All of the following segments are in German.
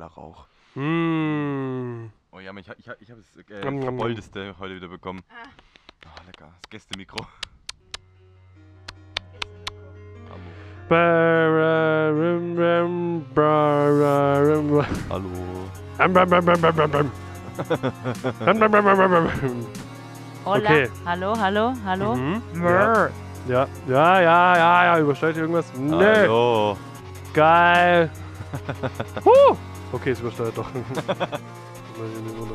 Kellerrauch. Mmh. Oh ja, ich, ich, ich habe das äh, nom. Verbeulteste heute wieder bekommen. Oh, lecker. Das Gästemikro. Hallo. Hallo. Hola. Okay. Hallo, hallo, hallo. Mhm. Mrr. Ja, ja, ja, ja, ja, übersteuert hier irgendwas? Nee, Hallo. geil. huh. Okay, es übersteuert doch. Mal in die Runde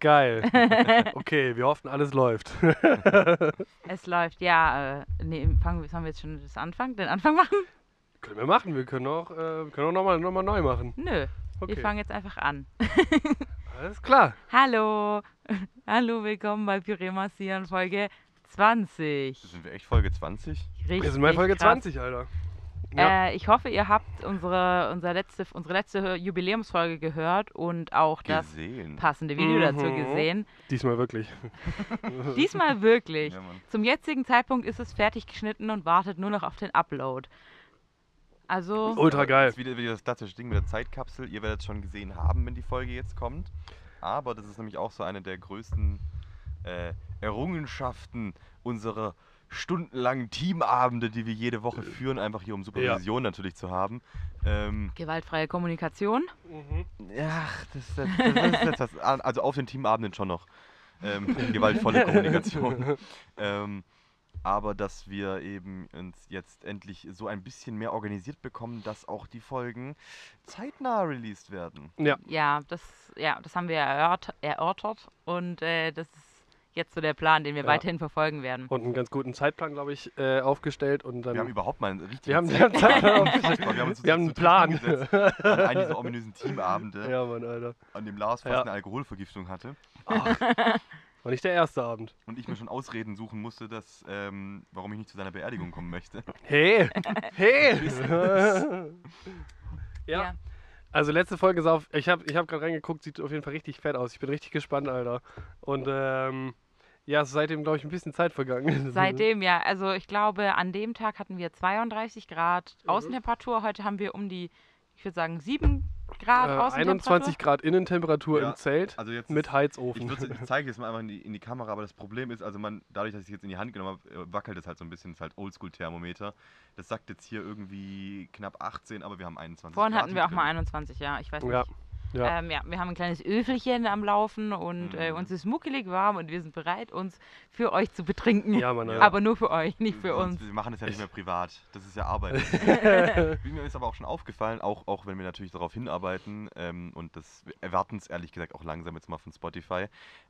Geil. Okay, wir hoffen, alles läuft. Es läuft, ja. Äh, nee, fangen, sollen wir jetzt schon das Anfang, den Anfang machen? können wir machen. Wir können auch, äh, können auch nochmal noch mal neu machen. Nö. Okay. Wir fangen jetzt einfach an. Alles klar. Hallo. Hallo, willkommen bei Püree Massieren Folge 20. Sind wir echt Folge 20? Richtig Wir sind bei Folge krass. 20, Alter. Ja. Äh, ich hoffe, ihr habt unsere, unsere, letzte, unsere letzte Jubiläumsfolge gehört und auch das Gesehen. passende Video dazu Mhm. gesehen. Diesmal wirklich. Diesmal wirklich. Ja. Zum jetzigen Zeitpunkt ist es fertig geschnitten und wartet nur noch auf den Upload. Also, Ultra geil. Das ist wieder, wieder das klassische Ding mit der Zeitkapsel. Ihr werdet es schon gesehen haben, wenn die Folge jetzt kommt. Aber das ist nämlich auch so eine der größten äh, Errungenschaften unserer stundenlangen Teamabende, die wir jede Woche führen, einfach hier um Supervision natürlich zu haben. Ähm, gewaltfreie Kommunikation. ja, das, das, das ist jetzt was, an- also auf den Teamabenden schon noch. Ähm, gewaltvolle Kommunikation. ähm, aber dass wir eben uns jetzt endlich so ein bisschen mehr organisiert bekommen, dass auch die Folgen zeitnah released werden. Ja. Ja, das, ja, das haben wir erört, erörtert und äh, das ist jetzt so der Plan, den wir Ja. weiterhin verfolgen werden. Und einen ganz guten Zeitplan, glaube ich, äh, aufgestellt. Und dann Wir haben überhaupt mal einen richtigen wir haben, Zeit- wir haben, uns wir haben einen Plan. hingesetzt An einen dieser ominösen Teamabende, ja, Mann, Alter. an dem Lars fast Ja. eine Alkoholvergiftung hatte. Ach, war nicht der erste Abend. Und ich mir schon Ausreden suchen musste, dass, ähm, warum ich nicht zu seiner Beerdigung kommen möchte. Hey! Hey! ja. Ja. Also letzte Folge ist auf. Ich habe ich hab gerade reingeguckt, sieht auf jeden Fall richtig fett aus. Ich bin richtig gespannt, Alter. Und ähm, ja, es ist seitdem, glaube ich, ein bisschen Zeit vergangen. Seitdem, ja, also ich glaube, an dem Tag hatten wir 32 Grad Mhm. Außentemperatur. Heute haben wir um die, ich würde sagen, 7 Grad Äh, Außentemperatur. 21 Grad Innentemperatur Ja, im Zelt Also jetzt mit Ich, Heizofen. würd's- ich zeige jetzt mal einfach in die, in die Kamera, aber das Problem ist, also man, dadurch, dass ich es jetzt in die Hand genommen habe, äh, wackelt es halt so ein bisschen, ist halt Oldschool-Thermometer. Das sagt jetzt hier irgendwie knapp 18, aber wir haben 21 Vorhin Grad hatten wir auch mit mal drin. 21, ja, ich weiß Ja, nicht. Ja. Ähm, ja, wir haben ein kleines Öfelchen am Laufen und äh, Mhm. uns ist muckelig warm und wir sind bereit, uns für euch zu betrinken. Ja, Mann, Alter. Aber nur für euch, nicht für Sonst- uns. Wir machen das ja nicht mehr privat. Das ist ja Arbeit. Mir ist aber auch schon aufgefallen, auch, auch wenn wir natürlich darauf hinarbeiten ähm, und das wir erwarten es ehrlich gesagt auch langsam jetzt mal von Spotify,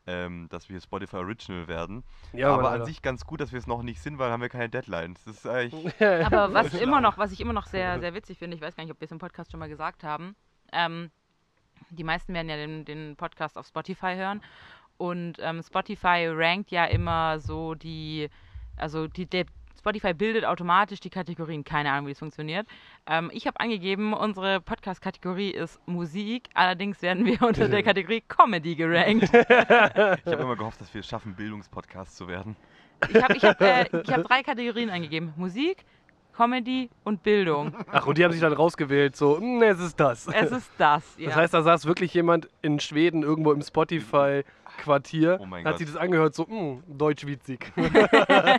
ähm, dass wir Spotify Original werden. ja, aber Mann, an sich ganz gut, dass wir es noch nicht sind, weil haben wir keine Deadline. Das ist eigentlich Aber was immer noch, was ich immer noch sehr, sehr witzig finde, ich weiß gar nicht, ob wir es im Podcast schon mal gesagt haben, ähm, die meisten werden ja den, den Podcast auf Spotify hören und ähm, Spotify rankt ja immer so die, also die, der Spotify bildet automatisch die Kategorien, keine Ahnung, wie das funktioniert. Ähm, ich habe angegeben, unsere Podcast-Kategorie ist Musik, allerdings werden wir unter der Kategorie Comedy gerankt. Ich habe immer gehofft, dass wir es schaffen, Bildungspodcast zu werden. Ich habe ich hab, äh, hab drei Kategorien eingegeben, Musik, Comedy und Bildung. Ach, und die haben sich dann rausgewählt, so, "Mm, es ist das. Es ist das. Ja. Das heißt, da saß wirklich jemand in Schweden irgendwo im Spotify-Quartier, Oh mein hat Gott. sich das angehört, so, mm, deutschwitzig.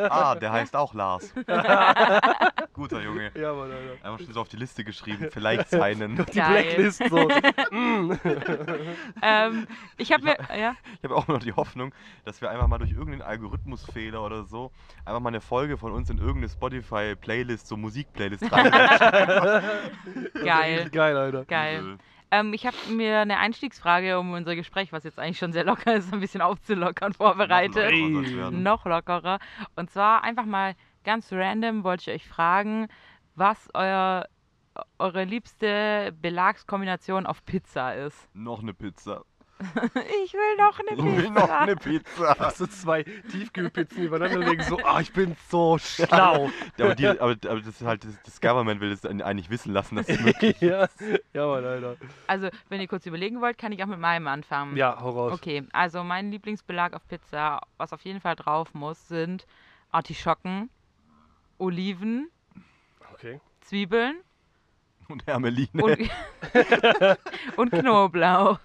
Ah, der heißt auch Lars. Guter Junge. ja, Mann, Alter. Einfach schon so auf die Liste geschrieben. Vielleicht seinen. Die Geil. Blacklist so. mm. ähm, ich habe mir, ja, Ich habe auch noch die Hoffnung, dass wir einfach mal durch irgendeinen Algorithmusfehler oder so einfach mal eine Folge von uns in irgendeine Spotify-Playlist, so Musik-Playlist rein. geil, Geil, Alter. geil. Ähm, ich habe mir eine Einstiegsfrage, um unser Gespräch, was jetzt eigentlich schon sehr locker ist, ein bisschen aufzulockern, vorbereitet. Noch. Noch lockerer. Und zwar einfach mal ganz random wollte ich euch fragen, was euer, eure liebste Belagskombination auf Pizza ist. Noch eine Pizza. ich will noch eine Ich will Pizza. noch eine Pizza. Hast du zwei Tiefkühlpizzen übereinander legen, so, ah, ich bin so schlau. Ja, aber, die, aber, aber das ist halt, das, das Government will es eigentlich wissen lassen, dass es möglich ja, ja, Mann, Alter. Also, wenn ihr kurz überlegen wollt, kann ich auch mit meinem anfangen. Ja, hau raus. Okay, also mein Lieblingsbelag auf Pizza, was auf jeden Fall drauf muss, sind Artischocken, Oliven, Okay. Zwiebeln Und Hermeline. und, und Knoblauch.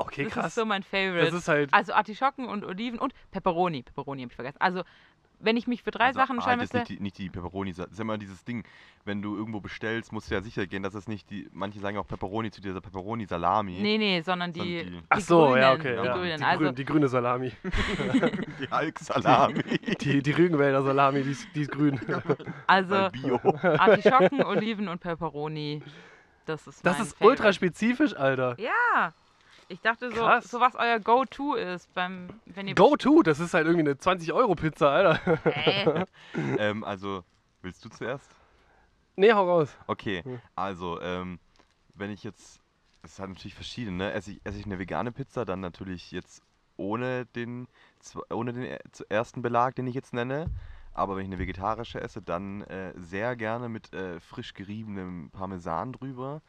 Okay, Das krass. ist so mein Favorite. Das ist halt. also Artischocken und Oliven und Pepperoni. Pepperoni habe ich vergessen. Also, wenn ich mich für drei Also, Sachen entscheiden halt, das müsste. ist nicht die, nicht die Pepperoni. Das ist immer dieses Ding, wenn du irgendwo bestellst, musst du ja sicher gehen, dass es nicht die. Manche sagen auch Pepperoni zu dieser Pepperoni-Salami. Nee, nee, sondern die. Sondern die- Ach so, grünen, ja, okay. Die ja. grünen. Die, also, grün, die grüne Salami. Die Hulk-Salami. Die, die Rügenwälder Salami, die ist, die ist grün. also Bio. Artischocken, Oliven und Pepperoni. Das ist Das mein ist Favorite. ultra spezifisch, Alter. Ja. Ich dachte so, Krass. so was euer Go-To ist, beim, wenn ihr Go-To, das ist halt irgendwie eine 20-Euro-Pizza, Alter. Äh, ähm, also, willst du zuerst? Nee, hau raus. Okay, also, ähm, wenn ich jetzt. Es ist halt natürlich verschieden, ne? Esse ich, esse ich eine vegane Pizza, dann natürlich jetzt ohne den, ohne den zu- ersten Belag, den ich jetzt nenne. Aber wenn ich eine vegetarische esse, dann äh, sehr gerne mit äh, frisch geriebenem Parmesan drüber.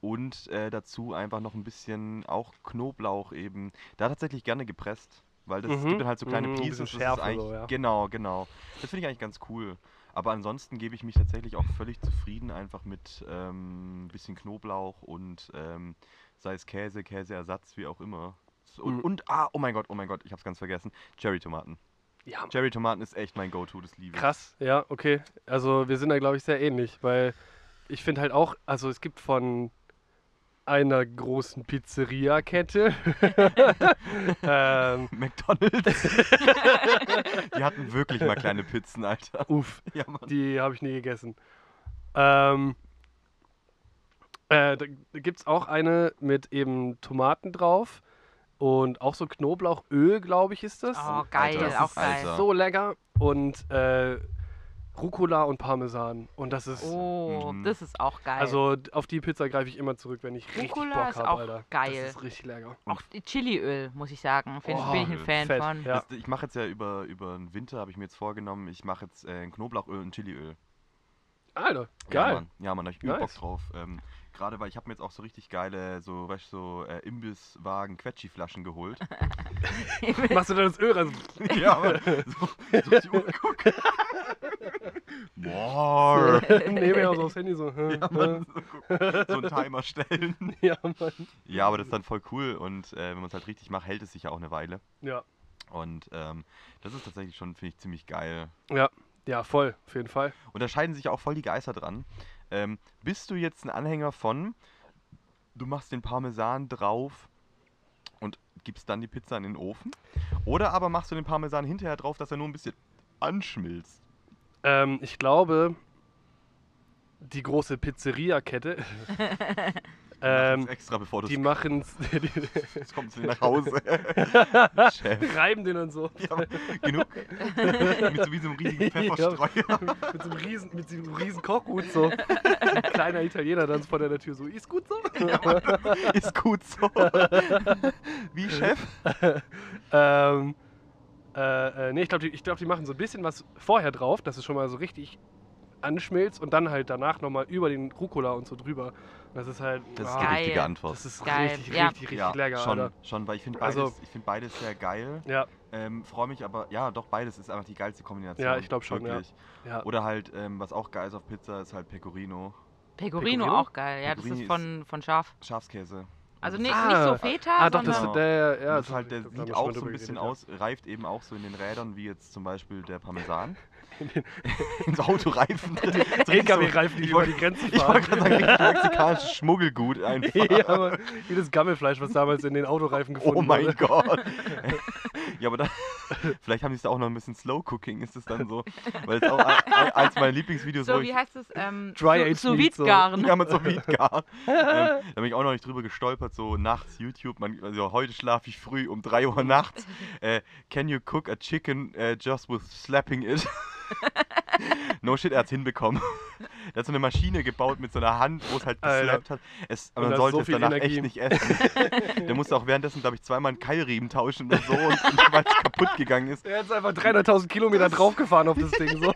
Und äh, dazu einfach noch ein bisschen auch Knoblauch eben. Da tatsächlich gerne gepresst. Weil das Mhm, gibt dann halt so kleine mhm, Pieces. Schärfe so, ja. Genau, genau. Das finde ich eigentlich ganz cool. Aber ansonsten gebe ich mich tatsächlich auch völlig zufrieden einfach mit ähm, ein bisschen Knoblauch und ähm, sei es Käse, Käseersatz, wie auch immer. Und, Mhm. und, ah, oh mein Gott, oh mein Gott, ich hab's ganz vergessen. Cherry-Tomaten. Ja, Cherry-Tomaten ist echt mein Go-To, das liebe ich. Krass, ja, okay. Also wir sind da, glaube ich, sehr ähnlich, weil ich finde halt auch, also es gibt von einer großen Pizzeria-Kette. ähm, McDonalds. Die hatten wirklich mal kleine Pizzen, Alter. uff, Ja, die habe ich nie gegessen. Ähm, äh, da gibt es auch eine mit eben Tomaten drauf und auch so Knoblauchöl, glaube ich, ist das. oh, geil, Alter, das auch ist- geil. So lecker. Und äh, Rucola und Parmesan. Und das ist. Oh, Mhm. das ist auch geil. Also auf die Pizza greife ich immer zurück, wenn ich richtig Rucola Bock ist habe, auch Alter. geil. Das ist richtig lecker. auch Chiliöl, muss ich sagen. Find, Oh, bin ich ein Fan fett, von. ja. Das, ich mache jetzt ja über, über den Winter, habe ich mir jetzt vorgenommen, ich mache jetzt äh, ein Knoblauchöl und Chiliöl. Alter, Ja, geil. Mann, ja, Mann da hab ich übel Bock Nice. drauf. Ähm, Gerade weil ich habe mir jetzt auch so richtig geile, so, weißt so äh, Imbisswagen Quetschi-Flaschen geholt. Machst du dann das Öl rein? ja. So, so die Uhr guck. Boah. Nehme ich auch so aufs Handy so. Ja, Mann, so, so einen Timer stellen. Ja, Mann. Ja, aber das ist dann voll cool und äh, wenn man es halt richtig macht, hält es sich ja auch eine Weile. Ja. Und ähm, das ist tatsächlich schon, finde ich, ziemlich geil. Ja. Ja, voll, auf jeden Fall. Und da scheiden sich auch voll die Geister dran. Ähm, bist du jetzt ein Anhänger von, du machst den Parmesan drauf und gibst dann die Pizza in den Ofen? Oder aber machst du den Parmesan hinterher drauf, dass er nur ein bisschen anschmilzt? Ähm, ich glaube, die große Pizzeria-Kette, ähm, extra bevor du die machen es, es kommt zu dir nach Hause. Reiben den und so. Ja, genug. Mit so wie so einem riesigen Pfefferstreuer. mit so einem riesen, mit so einem riesen Kochhut so. Ein kleiner Italiener dann vor der Tür so, ist gut so? Ist gut so. Wie Chef? ähm, äh, äh, nee, ich glaube, die, ich glaub, die machen so ein bisschen was vorher drauf, dass es schon mal so richtig anschmilzt und dann halt danach nochmal über den Rucola und so drüber. Das ist halt. Das ist ah, die Geil. richtige Antwort. das ist Geil, richtig, ja. richtig, richtig ja, lecker, schon, Alter. schon, weil ich finde beides, Also- ich find beides sehr geil. Ja, Ähm, Freue mich aber, ja, doch, beides ist einfach die geilste Kombination. Ja, ich glaub schon, ja. wirklich. ja. Oder halt, ähm, was auch geil ist auf Pizza, ist halt Pecorino. Pecorino, Pecorino? auch geil. Ja, das Pecorino ist von, von Schaf. Schafskäse. Also Das nicht, ist- nicht so Ah, Feta, Ah, doch, das der, ja. das ist halt, der sieht auch so ein bisschen aus, reift eben auch so in den Rädern, wie jetzt zum Beispiel der Parmesan. In den- Ins Autoreifen. ja. LKW-Reifen, die ich über die Grenze Ich wollte fahren. gerade sagen, mexikanisches Schmuggelgut einfach. ja, aber wie das Gammelfleisch, was damals in den Autoreifen gefunden Oh mein wurde. Gott. ja, aber da, vielleicht haben sie es da auch noch ein bisschen Slow Cooking, ist es dann so. Weil es auch ein, ein, eins meiner Lieblingsvideos, so wie ich. heißt es? Ähm, Dry so, Aged so. Garen. Ja, mit so Mietgar. ähm, da bin ich auch noch nicht drüber gestolpert, so nachts YouTube. Man, also heute schlafe ich früh um 3 Uhr nachts. Äh, can you cook a chicken äh, just with slapping it? No shit, er hat's hinbekommen. der hat so eine Maschine gebaut mit so einer Hand, wo es halt geslappt hat. Es, Und man sollte so es viel danach Energie. echt nicht essen. der musste auch währenddessen, glaube ich, zweimal einen Keilriemen tauschen oder so, und, weil es kaputt gegangen ist. Er hat einfach 300.000 Kilometer draufgefahren auf das Ding. So.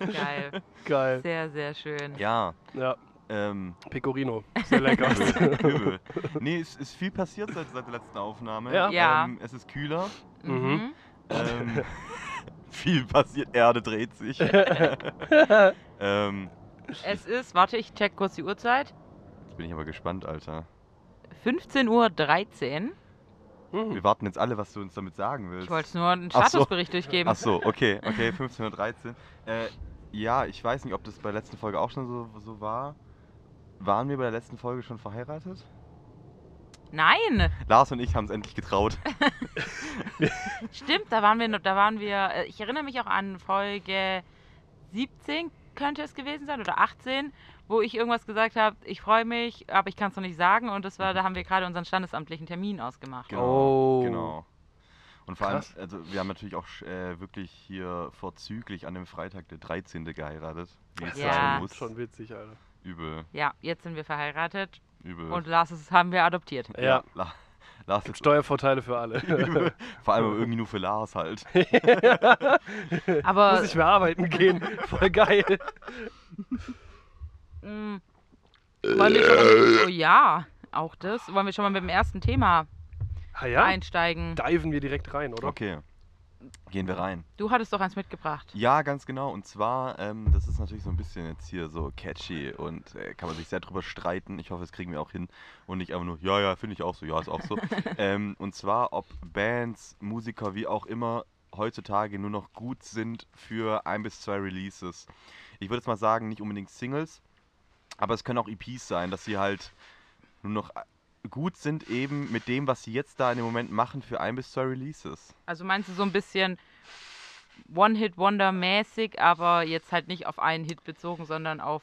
Geil. Geil. Sehr, sehr schön. Ja, Ja, ähm, Pecorino. Sehr lecker. übel, übel. Nee, es ist viel passiert seit, seit der letzten Aufnahme. Ja. Ja. Ähm, es ist kühler. Mhm. Mhm. Ähm, viel passiert, Erde dreht sich. ähm, Es ist, warte, ich check kurz die Uhrzeit. jetzt bin ich aber gespannt, Alter. 15.13 Uhr. Mhm. Wir warten jetzt alle, was du uns damit sagen willst. Ich wollte nur einen Ach so. Statusbericht durchgeben. Ach so, okay, okay, 15.13 Uhr. Äh, ja, ich weiß nicht, ob das bei der letzten Folge auch schon so, so war. Waren wir bei der letzten Folge schon verheiratet? Nein, Lars und ich haben es endlich getraut. stimmt, da waren wir, noch- da waren wir, äh, ich erinnere mich auch an Folge 17 könnte es gewesen sein oder 18, wo ich irgendwas gesagt habe, ich freue mich, aber ich kann es noch nicht sagen und das war, da haben wir gerade unseren standesamtlichen Termin ausgemacht. Oh. Genau. Und vor allem, also wir haben natürlich auch äh, wirklich hier vorzüglich an dem Freitag der 13. geheiratet. Wie es Ja. sein muss. Schon witzig, Alter. Übel, Ja, jetzt sind wir verheiratet übel. und Lars ist, haben wir adoptiert. Ja. La Lars Gibt ist Steuervorteile für alle. übel. Vor allem aber irgendwie nur für Lars halt. Aber Muss ich mehr arbeiten gehen. Voll geil. mh, wollen wir schon mal, oh ja, auch das. Wollen wir schon mal mit dem ersten Thema Ah ja? einsteigen? Diven wir direkt rein, oder? Okay, gehen wir rein. Du hattest doch eins mitgebracht. Ja, ganz genau. Und zwar, ähm, das ist natürlich so ein bisschen jetzt hier so catchy und äh, kann man sich sehr drüber streiten. Ich hoffe, das kriegen wir auch hin. Und nicht einfach nur, ja, ja, finde ich auch so, ja, ist auch so. ähm, und zwar, ob Bands, Musiker, wie auch immer, heutzutage nur noch gut sind für ein bis zwei Releases. Ich würde jetzt mal sagen, nicht unbedingt Singles, aber es können auch EPs sein, dass sie halt nur noch gut sind eben mit dem, was sie jetzt da in dem Moment machen für ein bis zwei Releases. Also meinst du so ein bisschen One-Hit-Wonder-mäßig, aber jetzt halt nicht auf einen Hit bezogen, sondern auf.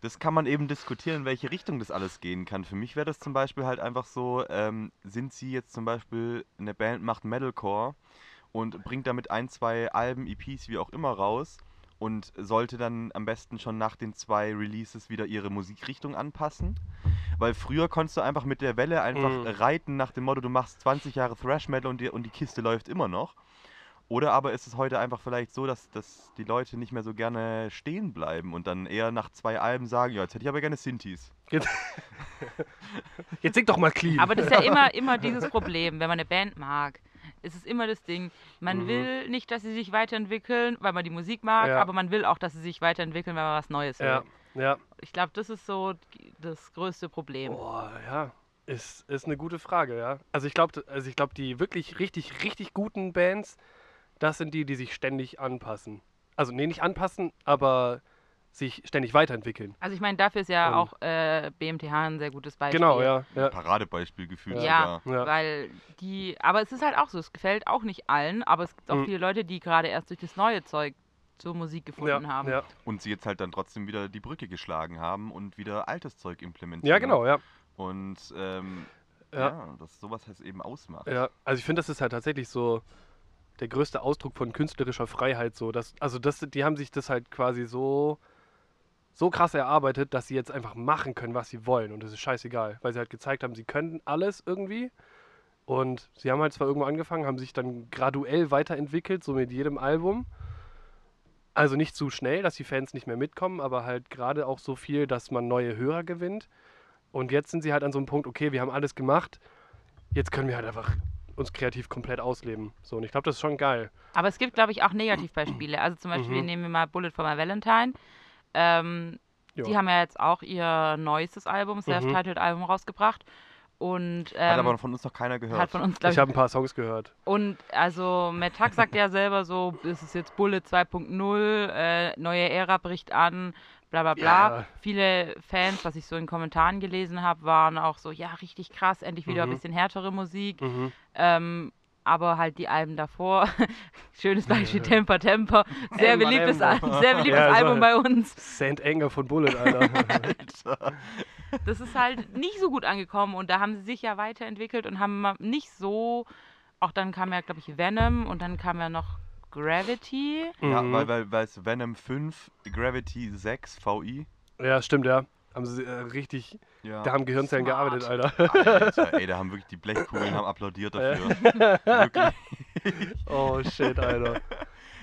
Das kann man eben diskutieren, in welche Richtung das alles gehen kann. Für mich wäre das zum Beispiel halt einfach so, ähm, sind sie jetzt zum Beispiel, eine Band macht Metalcore und bringt damit ein, zwei Alben, EPs, wie auch immer raus und sollte dann am besten schon nach den zwei Releases wieder ihre Musikrichtung anpassen. Weil früher konntest du einfach mit der Welle einfach Mhm. reiten nach dem Motto, du machst 20 Jahre Thrash Metal und die, und die Kiste läuft immer noch. Oder aber ist es heute einfach vielleicht so, dass, dass die Leute nicht mehr so gerne stehen bleiben und dann eher nach zwei Alben sagen, ja, jetzt hätte ich aber gerne Synthes. Jetzt, Jetzt sing doch mal clean. Aber das ist ja immer, immer dieses Problem, wenn man eine Band mag. Es ist immer das Ding, man Mhm. will nicht, dass sie sich weiterentwickeln, weil man die Musik mag, Ja. aber man will auch, dass sie sich weiterentwickeln, weil man was Neues will. ja, ja. Ich glaube, das ist so das größte Problem. Boah, ja. Ist, ist eine gute Frage, ja. Also ich glaube, also ich glaube, die wirklich richtig, richtig guten Bands, das sind die, die sich ständig anpassen. Also nee, nicht anpassen, aber sich ständig weiterentwickeln. Also ich meine, dafür ist ja Und- auch äh, BMTH ein sehr gutes Beispiel. Genau, ja. ja. Paradebeispiel gefühlt Ja, sogar. Ja. weil die, aber es ist halt auch so, es gefällt auch nicht allen, aber es gibt auch Mhm. viele Leute, die gerade erst durch das neue Zeug zur Musik gefunden ja, haben. Ja. Und sie jetzt halt dann trotzdem wieder die Brücke geschlagen haben und wieder altes Zeug implementieren. ja, genau, ja. Und ähm, Ja. ja. dass sowas halt eben ausmacht. Ja, also ich finde, das ist halt tatsächlich so der größte Ausdruck von künstlerischer Freiheit. So, dass, also das, die haben sich das halt quasi so, so krass erarbeitet, dass sie jetzt einfach machen können, was sie wollen. Und das ist scheißegal, weil sie halt gezeigt haben, sie können alles irgendwie. Und sie haben halt zwar irgendwo angefangen, haben sich dann graduell weiterentwickelt, so mit jedem Album. Also nicht zu schnell, dass die Fans nicht mehr mitkommen, aber halt gerade auch so viel, dass man neue Hörer gewinnt. Und jetzt sind sie halt an so einem Punkt, okay, wir haben alles gemacht, jetzt können wir halt einfach uns kreativ komplett ausleben. So, und ich glaube, das ist schon geil. Aber es gibt, glaube ich, auch Negativbeispiele. Also zum Beispiel Mhm. nehmen wir mal Bullet for My Valentine. Ähm. Die haben ja jetzt auch ihr neuestes Album, Self-Titled Album rausgebracht. Und Hat ähm, aber von uns noch keiner gehört. hat von uns, glaube Ich habe ein paar Songs gehört. Und also Matt Tuck sagt ja selber so, es ist jetzt Bullet 2.0, äh, neue Ära bricht an, bla bla bla. Ja. Viele Fans, was ich so in Kommentaren gelesen habe, waren auch so, ja, richtig krass, endlich wieder ein Mhm. bisschen härtere Musik. Mhm. Ähm, aber halt die Alben davor, schönes Beispiel, Temper Temper, sehr Temper, beliebtes. Al sehr beliebtes Ja, Album bei uns. Saint Anger von Bullet, Alter. Alter. Das ist halt nicht so gut angekommen und da haben sie sich ja weiterentwickelt und haben nicht so, auch dann kam ja, glaube ich, Venom und dann kam ja noch Gravity. Ja, Mhm. weil, weil, weil es Venom 5, Gravity 6, VI. Ja, stimmt, ja. Haben sie äh, richtig, Ja. da haben Gehirnzellen Smart. gearbeitet, Alter. Alter, ey, da haben wirklich die Blechkugeln haben applaudiert dafür. wirklich. Oh shit, Alter.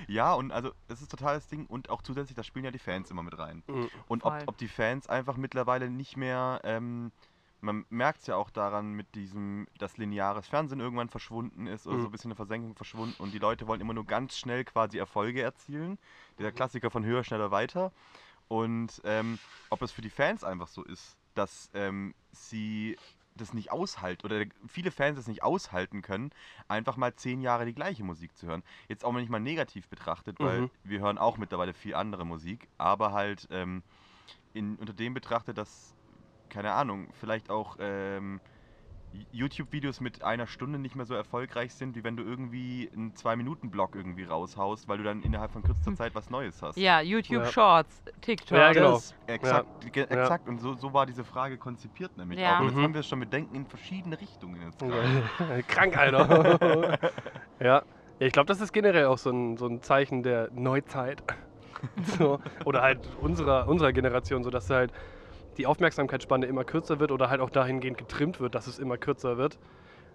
Ja, und also das ist total das Ding. Und auch zusätzlich, da spielen ja die Fans immer mit rein. Mhm. Und ob, ob die Fans einfach mittlerweile nicht mehr, ähm, man merkt es ja auch daran mit diesem, dass lineares Fernsehen irgendwann verschwunden ist oder Mhm. so ein bisschen in der Versenkung verschwunden und die Leute wollen immer nur ganz schnell quasi Erfolge erzielen. Dieser Klassiker von höher, schneller, weiter. Und ähm, ob es für die Fans einfach so ist, dass ähm, sie das nicht aushalten oder viele Fans das nicht aushalten können, einfach mal zehn Jahre die gleiche Musik zu hören. Jetzt auch mal nicht mal negativ betrachtet, weil Mhm. wir hören auch mittlerweile viel andere Musik, aber halt ähm, in, unter dem betrachtet, dass, keine Ahnung, vielleicht auch ähm, YouTube-Videos mit einer Stunde nicht mehr so erfolgreich sind, wie wenn du irgendwie einen Zwei-Minuten-Block irgendwie raushaust, weil du dann innerhalb von kürzester Zeit was Neues hast. Ja, YouTube Ja. Shorts, TikTok. Ja, genau. Das, exakt, Ja. exakt. Und so, so war diese Frage konzipiert nämlich Ja. auch. Und jetzt Mhm. haben wir es schon mit Denken in verschiedene Richtungen jetzt gerade. Krank, Alter. ja. ja, ich glaube, das ist generell auch so ein, so ein Zeichen der Neuzeit. so. Oder halt unserer, unserer Generation, so dass halt die Aufmerksamkeitsspanne immer kürzer wird oder halt auch dahingehend getrimmt wird, dass es immer kürzer wird.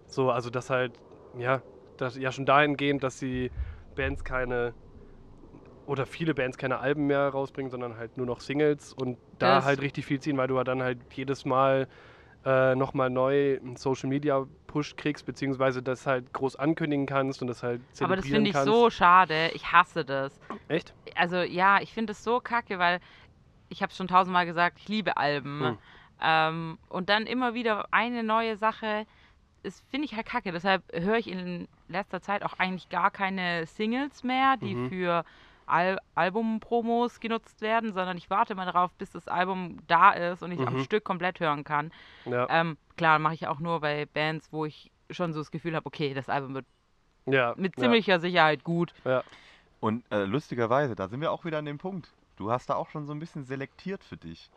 So, also dass halt, ja, das, ja schon dahingehend, dass die Bands keine oder viele Bands keine Alben mehr rausbringen, sondern halt nur noch Singles und da Das- halt richtig viel ziehen, weil du halt dann halt jedes Mal äh, nochmal neu einen Social Media Push kriegst, beziehungsweise das halt groß ankündigen kannst und das halt zelebrieren Aber das finde ich kannst. so schade. Ich hasse das. Echt? Also ja, ich finde es so kacke, weil ich habe schon tausendmal gesagt, ich liebe Alben. Hm. Ähm, und dann immer wieder eine neue Sache, das finde ich halt kacke. Deshalb höre ich in letzter Zeit auch eigentlich gar keine Singles mehr, die Mhm. für Al Albumpromos genutzt werden, sondern ich warte mal darauf, bis das Album da ist und ich am Mhm. Stück komplett hören kann. Ja. Ähm, klar, mache ich auch nur bei Bands, wo ich schon so das Gefühl habe, okay, das Album wird ja. mit ziemlicher Sicherheit gut. Ja. Und äh, lustigerweise, da sind wir auch wieder an dem Punkt. Du hast da auch schon so ein bisschen selektiert für dich.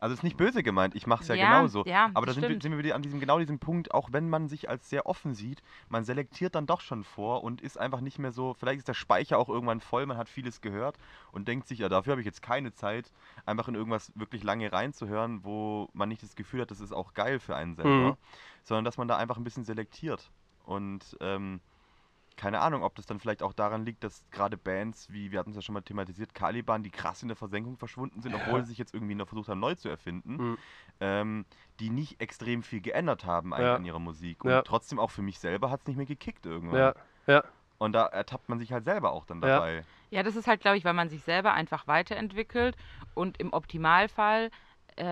Also ist nicht böse gemeint, ich mache es ja, Ja, genauso. ja, Aber da sind wir, sind wir wieder an diesem genau diesem Punkt, auch wenn man sich als sehr offen sieht, man selektiert dann doch schon vor und ist einfach nicht mehr so, vielleicht ist der Speicher auch irgendwann voll, man hat vieles gehört und denkt sich, ja, dafür habe ich jetzt keine Zeit, einfach in irgendwas wirklich lange reinzuhören, wo man nicht das Gefühl hat, das ist auch geil für einen selber, Mhm. sondern dass man da einfach ein bisschen selektiert. Und ähm, keine Ahnung, ob das dann vielleicht auch daran liegt, dass gerade Bands, wie wir hatten es ja schon mal thematisiert, Caliban, die krass in der Versenkung verschwunden sind, obwohl sie sich jetzt irgendwie noch versucht haben, neu zu erfinden, Mhm. ähm, die nicht extrem viel geändert haben eigentlich Ja. in ihrer Musik. Und Ja. trotzdem auch für mich selber hat es nicht mehr gekickt irgendwann. Ja. Ja. Und da ertappt man sich halt selber auch dann dabei. Ja, das ist halt, glaube ich, weil man sich selber einfach weiterentwickelt und im Optimalfall äh,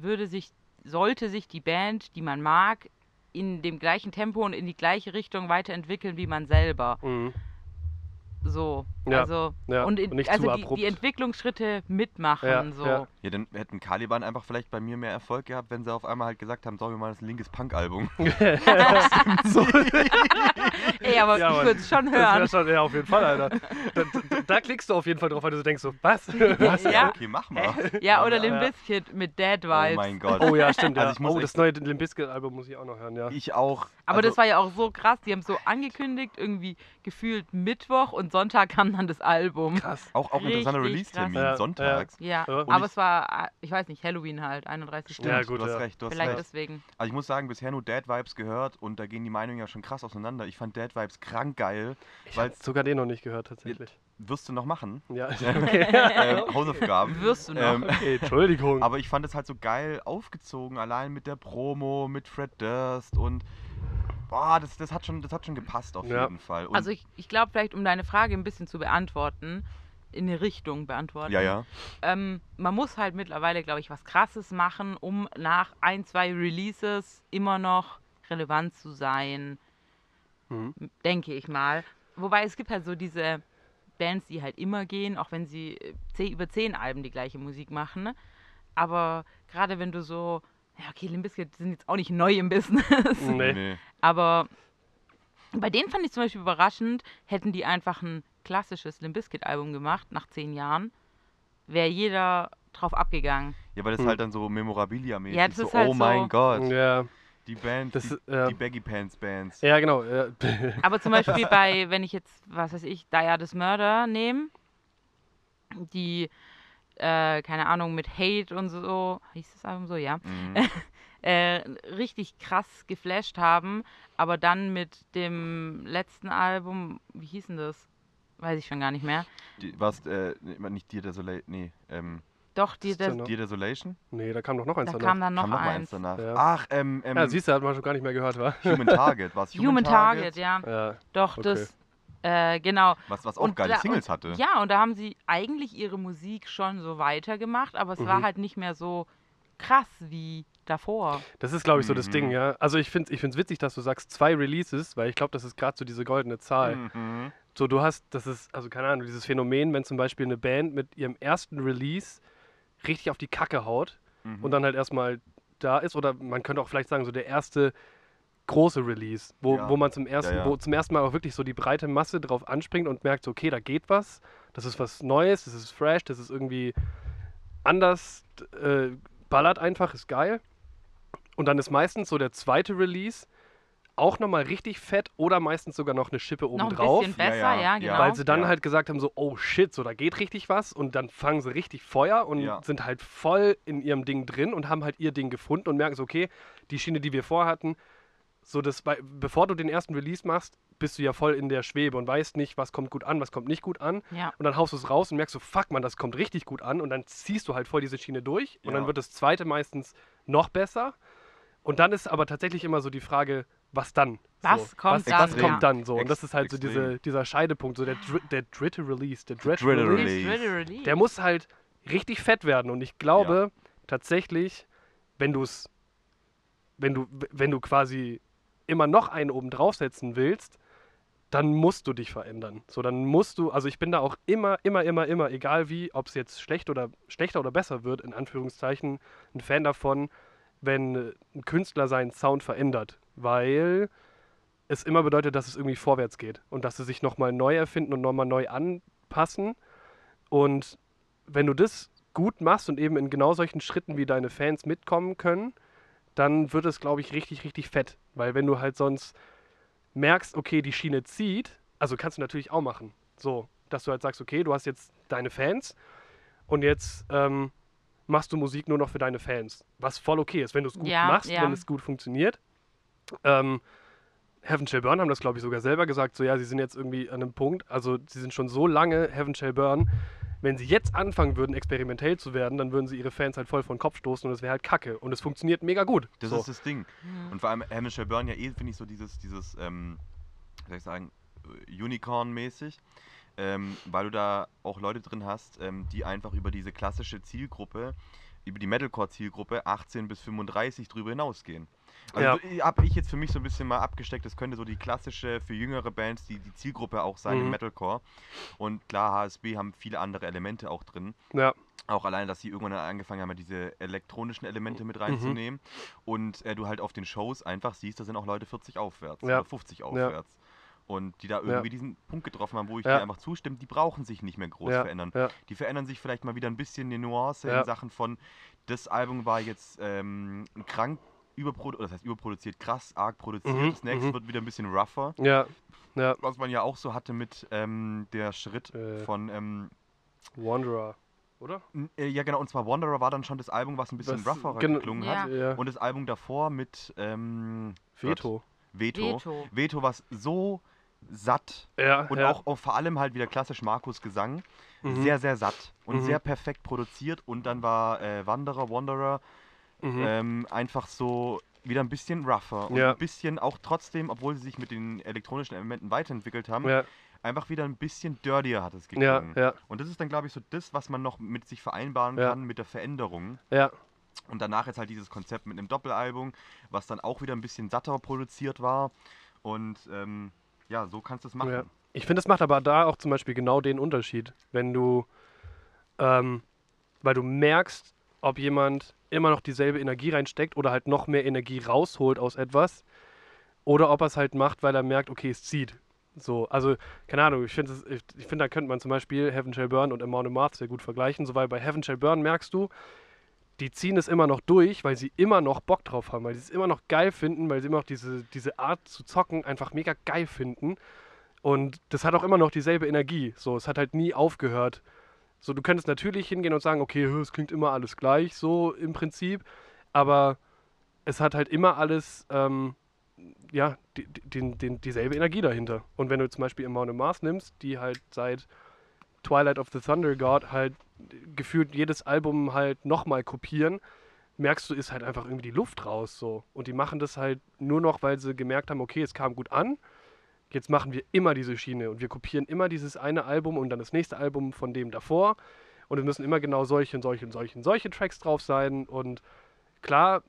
würde sich, sollte sich die Band, die man mag, in dem gleichen Tempo und in die gleiche Richtung weiterentwickeln wie man selber. Mhm. So. Ja, Also, ja, und, in, und nicht also zu die, abrupt. die Entwicklungsschritte mitmachen. Ja, so. ja. Ja, dann hätten Caliban einfach vielleicht bei mir mehr Erfolg gehabt, wenn sie auf einmal halt gesagt haben, so, wir machen das ein linkes Punk-Album. so. Ey, aber Ja, ich würde es schon Das hören. wäre schon, ja, auf jeden Fall, Alter. Da, da, da klickst du auf jeden Fall drauf, weil du so denkst so, was? Was? Ja. Okay, mach mal. Ja, oder Ja. Limp Bizkit mit Dead Vibes. Oh mein Gott. Oh ja, stimmt, ja. Also ich muss oh, das neue Limp Bizkit-Album muss ich auch noch hören, ja. Ich auch. Aber also, das war ja auch so krass. Die haben so angekündigt, irgendwie gefühlt Mittwoch und Sonntag kam das Album. Krass. auch, auch ein interessanter Release-Termin. Ja, sonntags. Ja, Ja. Aber ich- es war, äh, ich weiß nicht, Halloween halt, 31 Stunden. Ja, gut, du hast ja. recht, du hast Vielleicht recht. deswegen. Also ich muss sagen, bisher nur Dead Vibes gehört und da gehen die Meinungen ja schon krass auseinander. Ich fand Dead Vibes krank geil. Ich Weil- habe sogar den noch nicht gehört, tatsächlich. Wirst du noch machen? Ja, ähm, Hausaufgaben. Wirst du noch. Ähm, okay, Entschuldigung. aber ich fand es halt so geil aufgezogen, allein mit der Promo, mit Fred Durst und boah, das, das, hat, schon, das hat schon gepasst auf Ja. jeden Fall. Und, Also ich, ich glaube vielleicht, um deine Frage ein bisschen zu beantworten, in eine Richtung beantworten. ja, ja. Ähm, man muss halt mittlerweile, glaube ich, was Krasses machen, um nach ein, zwei Releases immer noch relevant zu sein, Mhm. denke ich mal. Wobei es gibt halt so diese Bands, die halt immer gehen, auch wenn sie äh, zehn, über zehn Alben die gleiche Musik machen. ne? Aber gerade wenn du so, ja okay, Limp Bizkit sind jetzt auch nicht neu im Business, Nee. Aber bei denen fand ich zum Beispiel überraschend, hätten die einfach ein klassisches Limp Bizkit Album gemacht nach zehn Jahren, wäre jeder drauf abgegangen. Ja, weil das Hm. halt dann so Memorabilia-mäßig Ja, das so, ist halt oh mein so- Gott. Ja, Die Band, Das die, äh, die Baggy Pants Bands. Ja, genau. Ja. Aber zum Beispiel bei, wenn ich jetzt, was weiß ich, Diades Murder nehme, die, äh, keine Ahnung, mit Hate und so, hieß das Album so, ja, Mhm. äh, richtig krass geflasht haben, aber dann mit dem letzten Album, wie hieß denn das? Weiß ich schon gar nicht mehr. Was, äh, nee, nicht Dear Desolation, nee, ähm, Doch, die, noch? Dear Desolation? nee, da kam doch noch eins da danach. kam dann noch Kam noch eins eins. danach. Ja. Ach, ähm, ähm, ja, siehst du, hat man schon gar nicht mehr gehört, wa? Human Target, was? Human Target, ja. Ja. Doch, Okay. das, äh, genau. Was, was auch Und geile da- Singles und, hatte. Ja, und da haben sie eigentlich ihre Musik schon so weitergemacht, aber es war Mhm. halt nicht mehr so krass wie davor. Das ist, glaube ich, so das Mhm. Ding, ja. Also ich finde es ich find's witzig, dass du sagst zwei Releases, weil ich glaube, das ist gerade so diese goldene Zahl. Mhm. So, du hast, das ist, also keine Ahnung, dieses Phänomen, wenn zum Beispiel eine Band mit ihrem ersten Release richtig auf die Kacke haut Mhm. und dann halt erstmal da ist, oder man könnte auch vielleicht sagen, so der erste große Release, wo, Ja. wo man zum ersten, ja. wo zum ersten Mal auch wirklich so die breite Masse drauf anspringt und merkt, so, okay, da geht was, das ist was Neues, das ist fresh, das ist irgendwie anders, äh, ballert einfach, ist geil. Und dann ist meistens so der zweite Release auch nochmal richtig fett oder meistens sogar noch eine Schippe Noch ein obendrauf. bisschen besser, Ja, ja, ja, genau. Weil sie dann Ja. halt gesagt haben, so, oh shit, so da geht richtig was und dann fangen sie richtig Feuer und Ja. sind halt voll in ihrem Ding drin und haben halt ihr Ding gefunden und merken so, okay, die Schiene, die wir vorhatten, so das, bevor du den ersten Release machst, bist du ja voll in der Schwebe und weißt nicht, was kommt gut an, was kommt nicht gut an. ja. Und dann haust du es raus und merkst so, fuck man, das kommt richtig gut an und dann ziehst du halt voll diese Schiene durch und Ja. dann wird das zweite meistens noch besser. Und dann ist aber tatsächlich immer so die Frage, was dann? Was so, kommt was, dann, Was ja. kommt dann so? Und das ist halt so diese, dieser Scheidepunkt, so der, dr der dritte Release, der dritte dritte Release. Release. Der muss halt richtig fett werden. Und ich glaube tatsächlich, wenn du es, wenn du, wenn du quasi immer noch einen oben draufsetzen willst, dann musst du dich verändern. So, dann musst du, also ich bin da auch immer, immer, immer, immer, egal wie, ob es jetzt schlecht oder schlechter oder besser wird, in Anführungszeichen, ein Fan davon, wenn ein Künstler seinen Sound verändert. Weil es immer bedeutet, dass es irgendwie vorwärts geht und dass sie sich nochmal neu erfinden und nochmal neu anpassen. Und wenn du das gut machst und eben in genau solchen Schritten, wie deine Fans mitkommen können, dann wird es, glaube ich, richtig, richtig fett. Weil wenn du halt sonst merkst, okay, die Schiene zieht, also kannst du natürlich auch machen. So, dass du halt sagst, okay, du hast jetzt deine Fans und jetzt ähm, machst du Musik nur noch für deine Fans. Was voll okay ist, wenn du es gut Ja, machst, ja. wenn es gut funktioniert. Ähm, Heaven Shall Burn haben das, glaube ich, sogar selber gesagt, so ja, sie sind jetzt irgendwie an einem Punkt, also sie sind schon so lange Heaven Shall Burn, wenn sie jetzt anfangen würden, experimentell zu werden, dann würden sie ihre Fans halt voll vor den Kopf stoßen und es wäre halt kacke. Und es funktioniert mega gut. Das so. ist das Ding. Mhm. Und vor allem Hamish Burn ja eh, finde ich, so dieses, dieses, ähm, wie soll ich sagen, Unicorn-mäßig. Ähm, weil du da auch Leute drin hast, ähm, die einfach über diese klassische Zielgruppe, über die Metalcore-Zielgruppe 18 bis 35 drüber hinausgehen. Also Ja. habe ich jetzt für mich so ein bisschen mal abgesteckt, das könnte so die klassische, für jüngere Bands, die, die Zielgruppe auch sein im Mhm. Metalcore. Und klar, HSB haben viele andere Elemente auch drin. ja, Auch allein, dass sie irgendwann angefangen haben, diese elektronischen Elemente Mhm. mit reinzunehmen. Und äh, du halt auf den Shows einfach siehst, da sind auch Leute 40 aufwärts Ja. oder 50 aufwärts. Und die da irgendwie diesen Punkt getroffen haben, wo ich Ja. dir einfach zustimme, die brauchen sich nicht mehr groß ja, verändern. ja, Die verändern sich vielleicht mal wieder ein bisschen die Nuance Ja. in Sachen von, das Album war jetzt ähm, krank überproduziert, das heißt überproduziert, krass arg produziert. Mhm, Das nächste mhm. wird wieder ein bisschen rougher. ja, ja. Was man ja auch so hatte mit ähm, der Schritt Äh. von ähm, Wanderer, oder? Äh, Ja, genau, und zwar Wanderer war dann schon das Album, was ein bisschen Was- rougher gen- geklungen Ja. hat. Ja. Und das Album davor mit ähm, Veto. Veto. Veto. Veto, was so satt Ja, und ja. auch, auch vor allem halt wieder klassisch Markus Gesang. Mhm. Sehr, sehr satt und Mhm. sehr perfekt produziert. Und dann war äh, Wanderer, Wanderer Mhm. ähm, einfach so wieder ein bisschen rougher. Und Ja. ein bisschen auch trotzdem, obwohl sie sich mit den elektronischen Elementen weiterentwickelt haben, einfach wieder ein bisschen dirtier hat es geklungen. ja, Und das ist dann, glaube ich, so das, was man noch mit sich vereinbaren kann mit der Veränderung. ja, Und danach jetzt halt dieses Konzept mit einem Doppelalbum, was dann auch wieder ein bisschen satter produziert war. Und ähm, ja, so kannst du es machen. Ja. Ich finde, es macht aber da auch zum Beispiel genau den Unterschied, wenn du, ähm, weil du merkst, ob jemand immer noch dieselbe Energie reinsteckt oder halt noch mehr Energie rausholt aus etwas oder ob er es halt macht, weil er merkt, okay, es zieht. So, also, keine Ahnung, ich finde, ich, ich find, da könnte man zum Beispiel Heaven Shall Burn und Amount of Marth sehr gut vergleichen, so, weil bei Heaven Shall Burn merkst du, die ziehen es immer noch durch, weil sie immer noch Bock drauf haben, weil sie es immer noch geil finden, weil sie immer noch diese, diese Art zu zocken einfach mega geil finden. Und das hat auch immer noch dieselbe Energie. So, es hat halt nie aufgehört. So, du könntest natürlich hingehen und sagen, okay, es klingt immer alles gleich, so im Prinzip. Aber es hat halt immer alles, ähm, ja, die, die, die, dieselbe Energie dahinter. Und wenn du zum Beispiel Amount of Mars nimmst, die halt seit Twilight of the Thunder God halt gefühlt jedes Album halt nochmal kopieren, merkst du, ist halt einfach irgendwie die Luft raus so. Und die machen das halt nur noch, weil sie gemerkt haben, okay, es kam gut an. Jetzt machen wir immer diese Schiene und wir kopieren immer dieses eine Album und dann das nächste Album von dem davor. Und es müssen immer genau solche und solche und solche und solche Tracks drauf sein. Und klar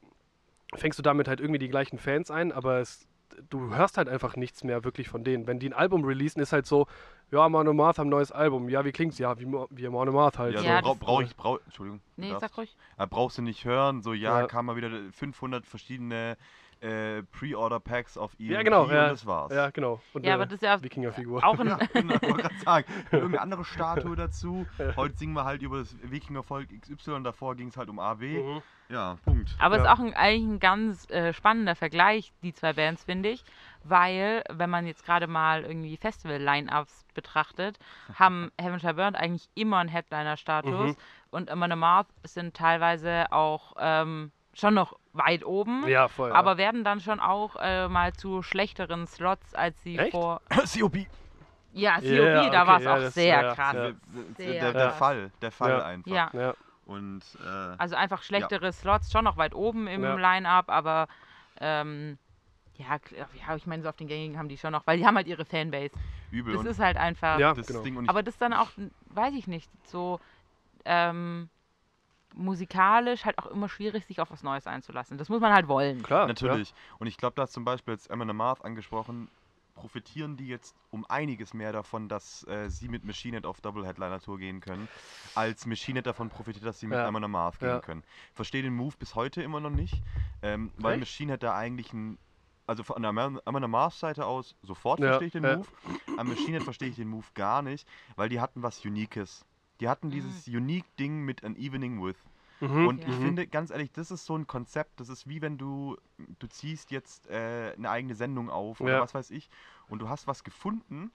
fängst du damit halt irgendwie die gleichen Fans ein, aber es, du hörst halt einfach nichts mehr wirklich von denen. Wenn die ein Album releasen, ist halt so, ja, Monomath haben ein neues Album. Ja, wie klingt's? Ja, wie, wie Monomath halt. Ja, so. Ja, brau, das- brauch ich, brauch, Entschuldigung. Nee, du sag darfst. ruhig. Brauchst du nicht hören, so ja, Ja. kam mal wieder 500 verschiedene äh, Pre-Order-Packs auf EMP Ja, genau, und ja. das war's. Ja, genau. Und Ja, aber das ist ja Wikingerfigur. auch ein. Ja, genau, ich wollte gerade sagen, irgendeine andere Statue dazu. Heute singen wir halt über das Wikingervolk XY, davor ging es halt um AW. Mhm. Ja, Punkt. Aber es ist Ja. auch ein, eigentlich ein ganz äh, spannender Vergleich, die zwei Bands, finde ich. Weil, wenn man jetzt gerade mal irgendwie Festival-Line-Ups betrachtet, haben Heaven Shall Burn eigentlich immer einen Headliner-Status. Mhm. Und Amon Amarth sind teilweise auch ähm, schon noch weit oben. Ja, voll. Aber werden dann schon auch äh, mal zu schlechteren Slots, als sie Echt? vor. COP. Ja, COB, Ja, da okay, war es ja, auch das- sehr ja, krass. ja. Der, Sehr der, der. Fall, der Fall Ja. einfach. Ja. Ja. Und äh, Also einfach schlechtere Slots, schon noch weit oben im Ja. Line-Up, aber ähm, ja, ja, ich meine, so auf den gängigen haben die schon noch, weil die haben halt ihre Fanbase. übel. Das und ist halt einfach. Ja, das genau. Ding Aber das dann auch, weiß ich nicht, so ähm, musikalisch halt auch immer schwierig, sich auf was Neues einzulassen. Das muss man halt wollen. Klar. natürlich. Und ich glaube, da hast zum Beispiel jetzt Emma Marth angesprochen, profitieren die jetzt um einiges mehr davon, dass äh, sie mit Machine Head auf Double Headliner Tour gehen können, als Machine Head davon profitiert, dass sie mit Ja. Emma Marth gehen Ja. können. Verstehe den Move bis heute immer noch nicht, ähm, weil? Machine Head da eigentlich ein also von der Amanda Mars Seite aus sofort Ja, verstehe ich den ja. Move. Am Machine Head verstehe ich den Move gar nicht, weil die hatten was Uniques. Die hatten dieses unique Ding mit an Evening with. Mhm. Und ich Ja. finde, ganz ehrlich, das ist so ein Konzept, das ist wie wenn du, du ziehst jetzt äh, eine eigene Sendung auf oder Ja. was weiß ich und du hast was gefunden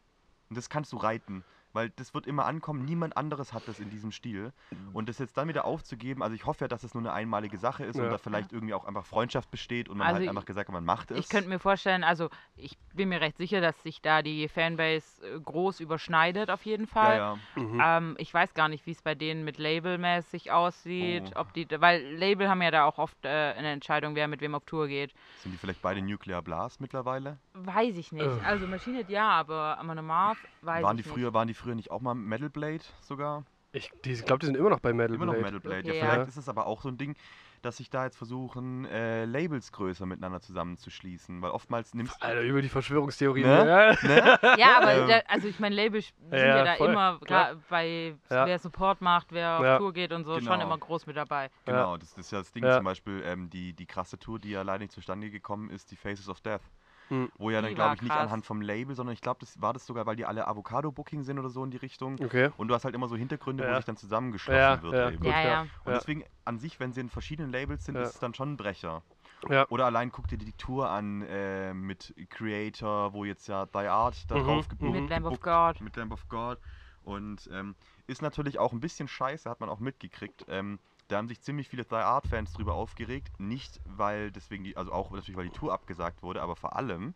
und das kannst du reiten. Weil das wird immer ankommen, niemand anderes hat das in diesem Stil. Und das jetzt dann wieder aufzugeben, also ich hoffe ja, dass es nur eine einmalige Sache ist und Ja. da vielleicht irgendwie auch einfach Freundschaft besteht und man Also halt ich- einfach gesagt hat, man macht es. Ich könnte mir vorstellen, also ich bin mir recht sicher, dass sich da die Fanbase äh, groß überschneidet auf jeden Fall. ja, ja. Mhm. Ähm, ich weiß gar nicht, wie es bei denen mit Labelmäßig aussieht, Oh. ob die, weil Label haben ja da auch oft äh, eine Entscheidung, wer mit wem auf Tour geht. Sind die vielleicht beide Nuclear Blast mittlerweile? Weiß ich nicht. Äh. Also Machine Head ja, aber Amon Amarth weiß waren ich die nicht. früher, waren die früher nicht auch mal Metal Blade sogar? Ich, ich glaube, die sind immer noch bei Metal Immer noch Blade. Metal Blade. Okay, ja, ja. vielleicht ist es aber auch so ein Ding, dass sich da jetzt versuchen, äh, Labels größer miteinander zusammenzuschließen, weil oftmals nimmst Alter, über die Verschwörungstheorien. Ne? Ja. ne? Ja, aber Ähm, da, also ich meine, Label sind ja, ja, da voll, immer, klar. bei Ja. wer Support macht, wer auf Ja. Tour geht und so, schon Genau. immer groß mit dabei. Genau, das, das ist ja das Ding Ja. zum Beispiel, ähm, die, die krasse Tour, die ja leider nicht zustande gekommen ist, die Faces of Death. Hm. Wo ja dann, glaube ich, nicht krass. anhand vom Label, sondern ich glaube, das war das sogar, weil die alle Avocado-Booking sind oder so in die Richtung. Okay. Und du hast halt immer so Hintergründe, wo Ja. sich dann zusammengeschlossen Ja, wird. ja, eben. gut, ja, ja. Und deswegen an sich, wenn sie in verschiedenen Labels sind, Ja. ist es dann schon ein Brecher. Ja. Oder allein guck dir die Tour an äh, mit Creator, wo jetzt ja Die Art da Mhm, drauf gebucht Mit Lamb of God. Mit Lamb of God. Und ähm, ist natürlich auch ein bisschen scheiße, hat man auch mitgekriegt. Ähm, da haben sich ziemlich viele Die Art-Fans drüber aufgeregt. Nicht, weil deswegen die, also auch natürlich, weil die Tour abgesagt wurde, aber vor allem,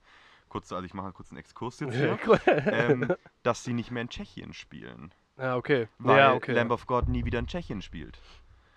kurz, also ich mache kurz einen Exkurs jetzt hier, ähm, dass sie nicht mehr in Tschechien spielen. ja, okay. Weil ja, okay. Lamb of God nie wieder in Tschechien spielt.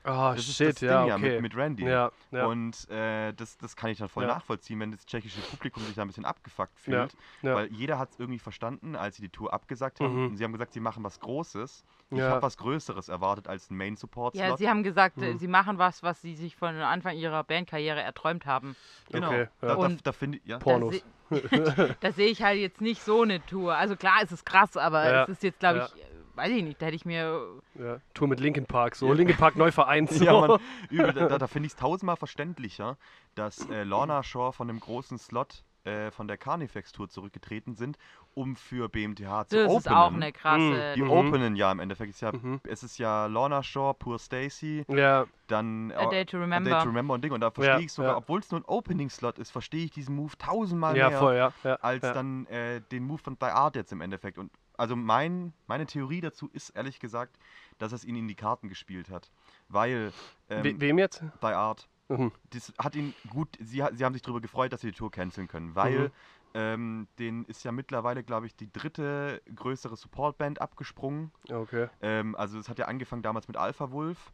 Ah, Das ist shit, das Ding ja, ja okay. mit, mit Randy. ja, ja. Und äh, das, das kann ich dann voll Ja. nachvollziehen, wenn das tschechische Publikum sich da ein bisschen abgefuckt Ja, fühlt. ja. Weil jeder hat es irgendwie verstanden, als sie die Tour abgesagt haben. Mhm. Und sie haben gesagt, sie machen was Großes. Ich Ja. habe was Größeres erwartet als ein Main-Support-Slot. Ja, sie haben gesagt, Mhm. sie machen was, was sie sich von Anfang ihrer Bandkarriere erträumt haben. genau. Okay, ja. Da, da, Und- da finde ich, ja. Por- Pornos. Da, se da sehe ich halt jetzt nicht so eine Tour. Also klar, es ist krass, aber Ja, es ist jetzt, glaube ja. ich, weiß ich nicht, da hätte ich mir. ja. Tour mit Linkin Park, so. Ja. Linkin Park neu vereint. So. Ja, man, übel, da, da finde ich es tausendmal verständlicher, dass äh, Lorna Shore von einem großen Slot äh, von der Carnifex Tour zurückgetreten sind, um für BMTH zu Das openen. ist auch eine krasse. Die Mhm. openen ja im Endeffekt. Ist ja, Mhm. Es ist ja Lorna Shore, Poor Stacy, Ja, dann A Day to A Remember. Day to Remember und Ding. Und da verstehe Ja, ich sogar, ja. obwohl es nur ein Opening-Slot ist, verstehe ich diesen Move tausendmal ja, mehr voll, ja. ja als ja. dann äh, den Move von Die Art jetzt im Endeffekt. Und also mein, meine Theorie dazu ist ehrlich gesagt, dass es ihn in die Karten gespielt hat. Weil ähm, We wem jetzt? Die Art, Mhm. das hat ihn gut, sie, sie haben sich darüber gefreut, dass sie die Tour canceln können, weil Mhm. ähm, den ist ja mittlerweile, glaube ich, die dritte größere Supportband abgesprungen. Okay. Ähm, also es hat ja angefangen damals mit Alpha Wolf,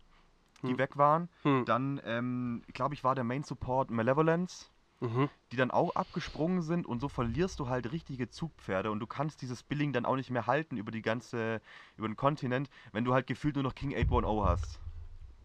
die Hm. weg waren. Hm. Dann, ähm, glaube ich, war der Main Support Malevolence Mhm. die dann auch abgesprungen sind und so verlierst du halt richtige Zugpferde und du kannst dieses Billing dann auch nicht mehr halten über die ganze, über den Kontinent, wenn du halt gefühlt nur noch King 810 hast.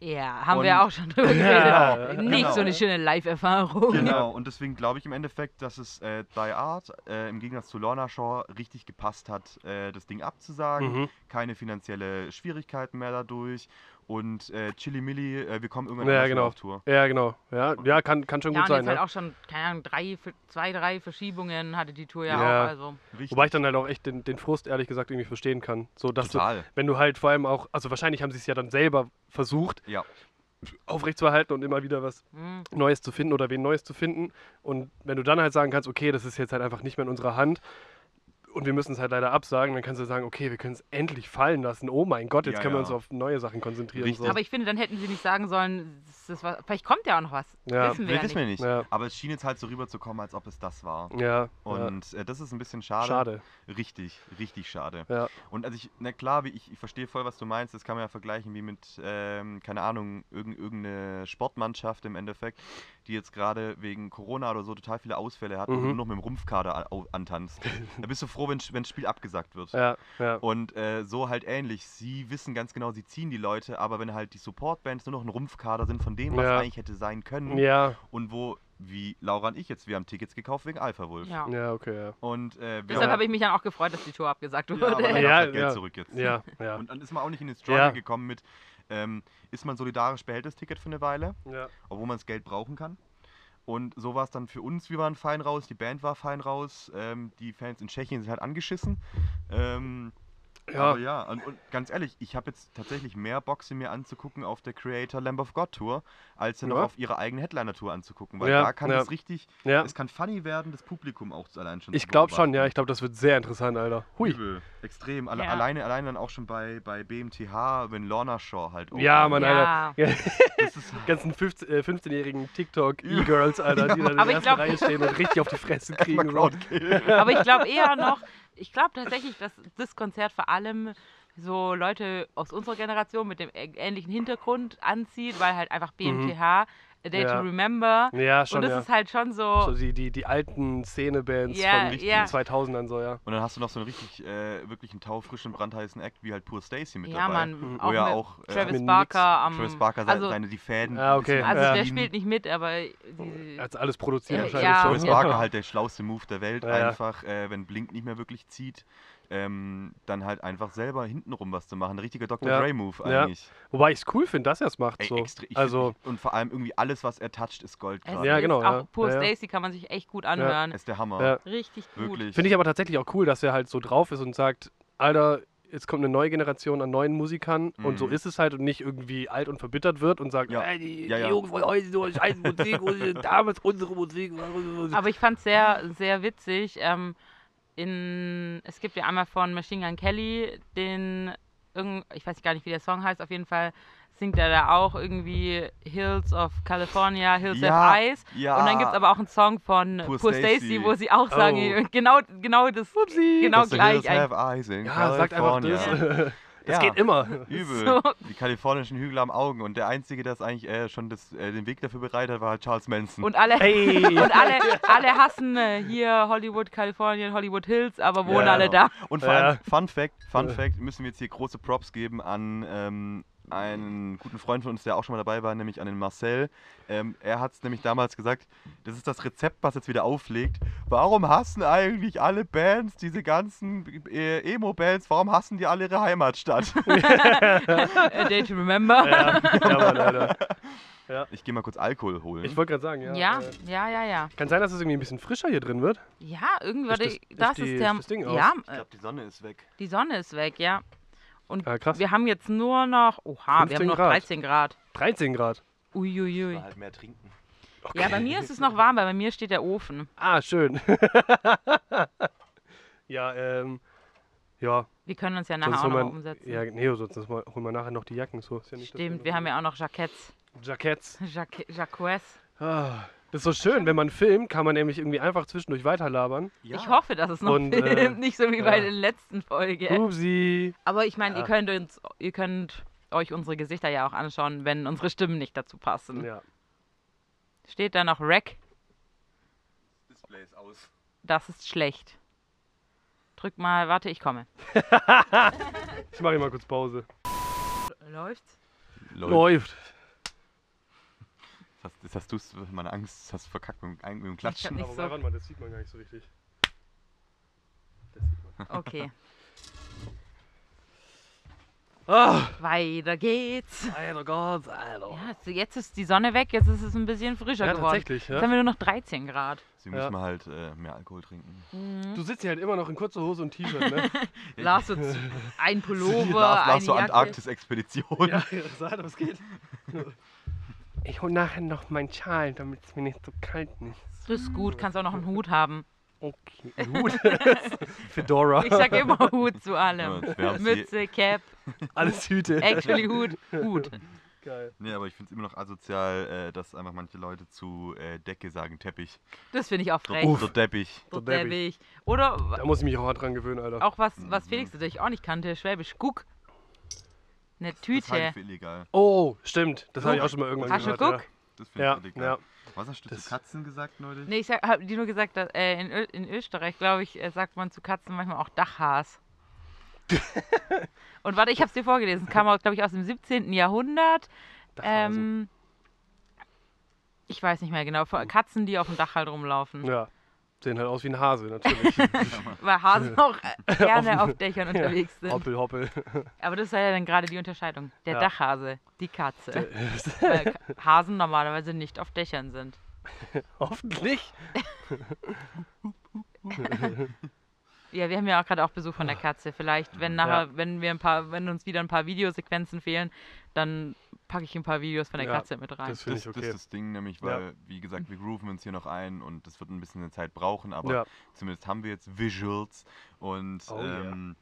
Ja, haben Und- wir auch schon drüber geredet. Ja, Nicht genau. so eine schöne Live-Erfahrung. Genau, und deswegen glaube ich im Endeffekt, dass es äh, Die Art äh, im Gegensatz zu Lorna Shaw richtig gepasst hat, äh, das Ding abzusagen. Mhm. Keine finanzielle Schwierigkeiten mehr dadurch. Und äh, Chili Milli, äh, wir kommen irgendwann Ja, genau. auf Tour. Ja, genau. Ja, ja kann, kann schon Ja, gut und sein. halt Ne? auch schon, keine Ahnung, drei, zwei, drei Verschiebungen hatte die Tour ja, Ja. auch. Also. Richtig. Wobei ich dann halt auch echt den, den Frust ehrlich gesagt irgendwie verstehen kann. So, dass du, Total. wenn du halt vor allem auch, also wahrscheinlich haben sie es ja dann selber versucht, Ja. aufrechtzuerhalten und immer wieder was Hm. Neues zu finden oder wen Neues zu finden. Und wenn du dann halt sagen kannst, okay, das ist jetzt halt einfach nicht mehr in unserer Hand und wir müssen es halt leider absagen, dann kannst du sagen, okay, wir können es endlich fallen lassen. Oh mein Gott, jetzt Ja, können wir ja. uns auf neue Sachen konzentrieren. So. Aber ich finde, dann hätten sie nicht sagen sollen, das ist was, vielleicht kommt ja auch noch was. Ja. Wissen wir wissen wir nicht. Aber es schien jetzt halt so rüberzukommen, als ob es das war. ja, ja. Und äh, das ist ein bisschen schade. schade. Richtig, richtig schade. Ja. Und also ich, na klar, wie ich, ich verstehe voll, was du meinst. Das kann man ja vergleichen wie mit, ähm, keine Ahnung, irgend, irgendeine Sportmannschaft im Endeffekt, die jetzt gerade wegen Corona oder so total viele Ausfälle hat und Mhm. du nur noch mit dem Rumpfkader antanzt. da bist du froh, wenn wenn das Spiel abgesagt wird. Ja, ja. Und äh, so halt ähnlich. Sie wissen ganz genau, sie ziehen die Leute, aber wenn halt die Supportbands nur noch ein Rumpfkader sind von dem, was Ja. eigentlich hätte sein können Ja, und wo, wie Laura und ich jetzt, wir haben Tickets gekauft wegen Alpha Wolf. Ja. ja, okay, ja. Und äh, wir Deshalb haben- habe ich mich dann auch gefreut, dass die Tour abgesagt ja, wurde. aber dann Ja, ja, halt Geld ja. zurück jetzt. Ja, ja. Und dann ist man auch nicht in den Struggle Ja. gekommen mit, ähm, ist man solidarisch, behält das Ticket für eine Weile, ja. obwohl man das Geld brauchen kann. Und so war es dann für uns, wir waren fein raus, die Band war fein raus, ähm, die Fans in Tschechien sind halt angeschissen. Ähm, Ja. Aber ja, und, und ganz ehrlich, ich habe jetzt tatsächlich mehr Bock, sie mir anzugucken auf der Creator Lamb of God Tour, als sie noch Ja. auf ihre eigene Headliner-Tour anzugucken. Weil Ja, da kann ja. es richtig, ja. es kann funny werden, das Publikum auch allein schon Ich glaube schon, ja. Ich glaube, das wird sehr interessant, Alter. Hui. Übel, extrem. Alle, Ja. alleine, alleine dann auch schon bei, bei BMTH, wenn Lorna Shaw halt. Ja, opnet. Mann, Ja. Alter. Ja, Das ist, ganzen 15 äh, 15-jährigen TikTok-E-Girls, Alter, die da in Aber der ich ersten glaub- Reihe stehen und richtig auf die Fresse kriegen. Aber ich glaube eher noch, ich glaube tatsächlich, dass das Konzert vor allem so Leute aus unserer Generation mit dem ähnlichen Hintergrund anzieht, weil halt einfach BMTH, A Day. Ja. to Remember. Ja, schon, und das ja. ist halt schon so. so die, die, die alten Szene-Bands Ja, von ja. den 2000ern so, ja. Und dann hast du noch so einen richtig, äh, wirklich einen taufrischen, brandheißen Act wie halt Pur Stacy mit ja, dabei. Mann. Mhm. Auch Wo ja auch äh, Travis Barker am. Travis Barker seine, also, seine die Fäden. Ah, okay. also Ja. der spielt nicht mit, aber die, Er hat alles produziert Äh, wahrscheinlich. Travis. Barker halt der schlauste Move der Welt, einfach, äh, wenn Blink nicht mehr wirklich zieht, ähm, dann halt einfach selber hintenrum was zu machen. Ein richtiger Dr. Ja. Dre-Move Ja. eigentlich. Wobei ich es cool finde, dass er es macht. Ey, so. ich also, find, und vor allem irgendwie alles, was er toucht, ist Gold. es gerade. Ja, ist genau, Auch ja. Poor Ja, ja. Stacy kann man sich echt gut anhören. Er ist der Hammer. Ja. Richtig gut. Finde ich aber tatsächlich auch cool, dass er halt so drauf ist und sagt, Alter, jetzt kommt eine neue Generation an neuen Musikern und so Mhm. ist es halt und nicht irgendwie alt und verbittert wird und sagt, Ja. "Ey, die, Ja, die ja. Jungs von heute so scheiß Musik und damals unsere Musik. Aber ich fand es sehr, sehr witzig. Ähm, in, es gibt ja einmal von Machine Gun Kelly den, irgend, ich weiß gar nicht, wie der Song heißt, auf jeden Fall singt er da auch irgendwie Hills of California, Hills Ja, Have Eyes. ja. Und dann gibt es aber auch einen Song von Poor Poor, Stacy. Stacy, wo sie auch sagen, Oh. genau, genau das, genau Dass the gleich. hills have eyes in ja, sagt einfach California. das. Das Ja. geht immer. Übel. So. Die kalifornischen Hügel am Augen. Und der Einzige, der es eigentlich äh, schon das, äh, den Weg dafür bereitet hat, war halt Charles Manson. Und alle, Hey. und alle, alle hassen äh, hier Hollywood, Kalifornien, Hollywood Hills, aber wohnen Ja. alle da. Und vor Ja. allem, Fun Fact, Fun Fact, müssen wir jetzt hier große Props geben an ähm, einen guten Freund von uns, der auch schon mal dabei war, nämlich an den Marcel. Ähm, er hat es nämlich damals gesagt, das ist das Rezept, was jetzt wieder auflegt. Warum hassen eigentlich alle Bands, diese ganzen äh, Emo-Bands, warum hassen die alle ihre Heimatstadt? A Day to Remember. ja, ja Mann, Alter. Ja. Ich gehe mal kurz Alkohol holen. Ich wollte gerade sagen, ja. Ja, Äh, ja, ja, ja. kann sein, dass es irgendwie ein bisschen frischer hier drin wird. Ja, irgendwann, Ist das- ist das die- ist der. ist das Ding aus? ja, ich glaube, die Sonne ist weg. die Sonne ist weg, ja. Und Ja, krass. wir haben jetzt nur noch, oha, wir 15 haben noch Grad. 13 Grad. 13 Grad. Uiuiui. Mal halt mehr trinken. Ja, bei mir ist es noch warm, weil bei mir steht der Ofen. Ah, schön. ja, ähm. Ja, Wir können uns ja nachher sonst auch noch wir, umsetzen. ja, nee, sonst mal- holen wir nachher noch die Jacken. So, ist ja Stimmt, wir haben ja auch noch Jacketts. Jacketts. Jacque- Jacquez. Ah, das ist so schön, wenn man filmt, kann man nämlich irgendwie einfach zwischendurch weiterlabern. Ich hoffe, dass es noch Und, filmt, äh, nicht so wie bei ja. der letzten Folge. Upsi. Aber ich meine, Ja. ihr könnt uns, ihr könnt euch unsere Gesichter ja auch anschauen, wenn unsere Stimmen nicht dazu passen. Ja. Steht da noch Rack? Display ist aus. Das ist schlecht. Drück mal, warte, ich komme. Ich mache hier mal kurz Pause. Läuft's? Leute, Läuft. Das, das hast du meine Angst, das hast du verkackt mit, dem- mit dem Klatschen. nicht Aber so- warte mal, das sieht man gar nicht so richtig. Das sieht man. Okay. Ah, Weiter geht's. Alter Gott, Alter. Ja, jetzt- jetzt ist die Sonne weg, jetzt ist es ein bisschen frischer Ja, geworden. tatsächlich, ja. Jetzt haben wir nur noch 13 Grad. Deswegen Ja. müssen wir halt äh, mehr Alkohol trinken. Du sitzt hier halt immer noch in kurzer Hose und T-Shirt, ne? Lars jetzt ein Pullover, Lars, eine Lars zur Jacke. Antarktis-Expedition. ja, sag, was geht. Ich hol nachher noch meinen Schal, damit es mir nicht so kalt ist. Das ist gut, kannst auch noch einen Hut haben. Okay. Gut. Fedora. Ich sag immer Hut zu Ja, allem. hier- Mütze, Cap, Alles Hüte. actually Hut, Hut. Geil. Nee, aber ich finde es immer noch asozial, äh, dass einfach manche Leute zu äh, Decke sagen Teppich. Das finde ich auch frech. Der, der Teppich. So der Teppich. Oder Da muss ich mich auch hart dran gewöhnen, Alter. auch was, was Felix natürlich auch nicht kannte, Schwäbisch Guck. Eine Das halte ich Tüte. für illegal. Oh, stimmt. Das habe ich auch schon mal irgendwann Hast du gehört. Guck? Das finde Ja, ich ja. illegal. ja. Was hast du Das- zu Katzen gesagt neulich? Nee, ich habe dir nur gesagt, dass, äh, in, Ö in Österreich, glaube ich, äh, sagt man zu Katzen manchmal auch Dachhaas. Und warte, ich habe es dir vorgelesen. Kam, glaube ich, aus dem 17. Jahrhundert. Ähm, ich weiß nicht mehr genau. Katzen, die auf dem Dach halt rumlaufen. ja. Sehen halt aus wie ein Hase, natürlich. Weil Hasen auch gerne auf Dächern unterwegs sind. hoppel, hoppel. Aber das ist ja dann gerade die Unterscheidung. Der Ja. Dachhase, die Katze. Weil Hasen normalerweise nicht auf Dächern sind. Hoffentlich. Ja, wir haben ja auch gerade auch Besuch von der Katze. Vielleicht, wenn nachher, Ja. wenn wir ein paar, wenn uns wieder ein paar Videosequenzen fehlen, dann packe ich ein paar Videos von der Ja, Katze mit rein. das finde Das, ich das okay. ist das Ding, nämlich, Ja. weil, wie gesagt, wir grooven uns hier noch ein und das wird ein bisschen eine Zeit brauchen, aber Ja. zumindest haben wir jetzt Visuals und Oh yeah. ähm,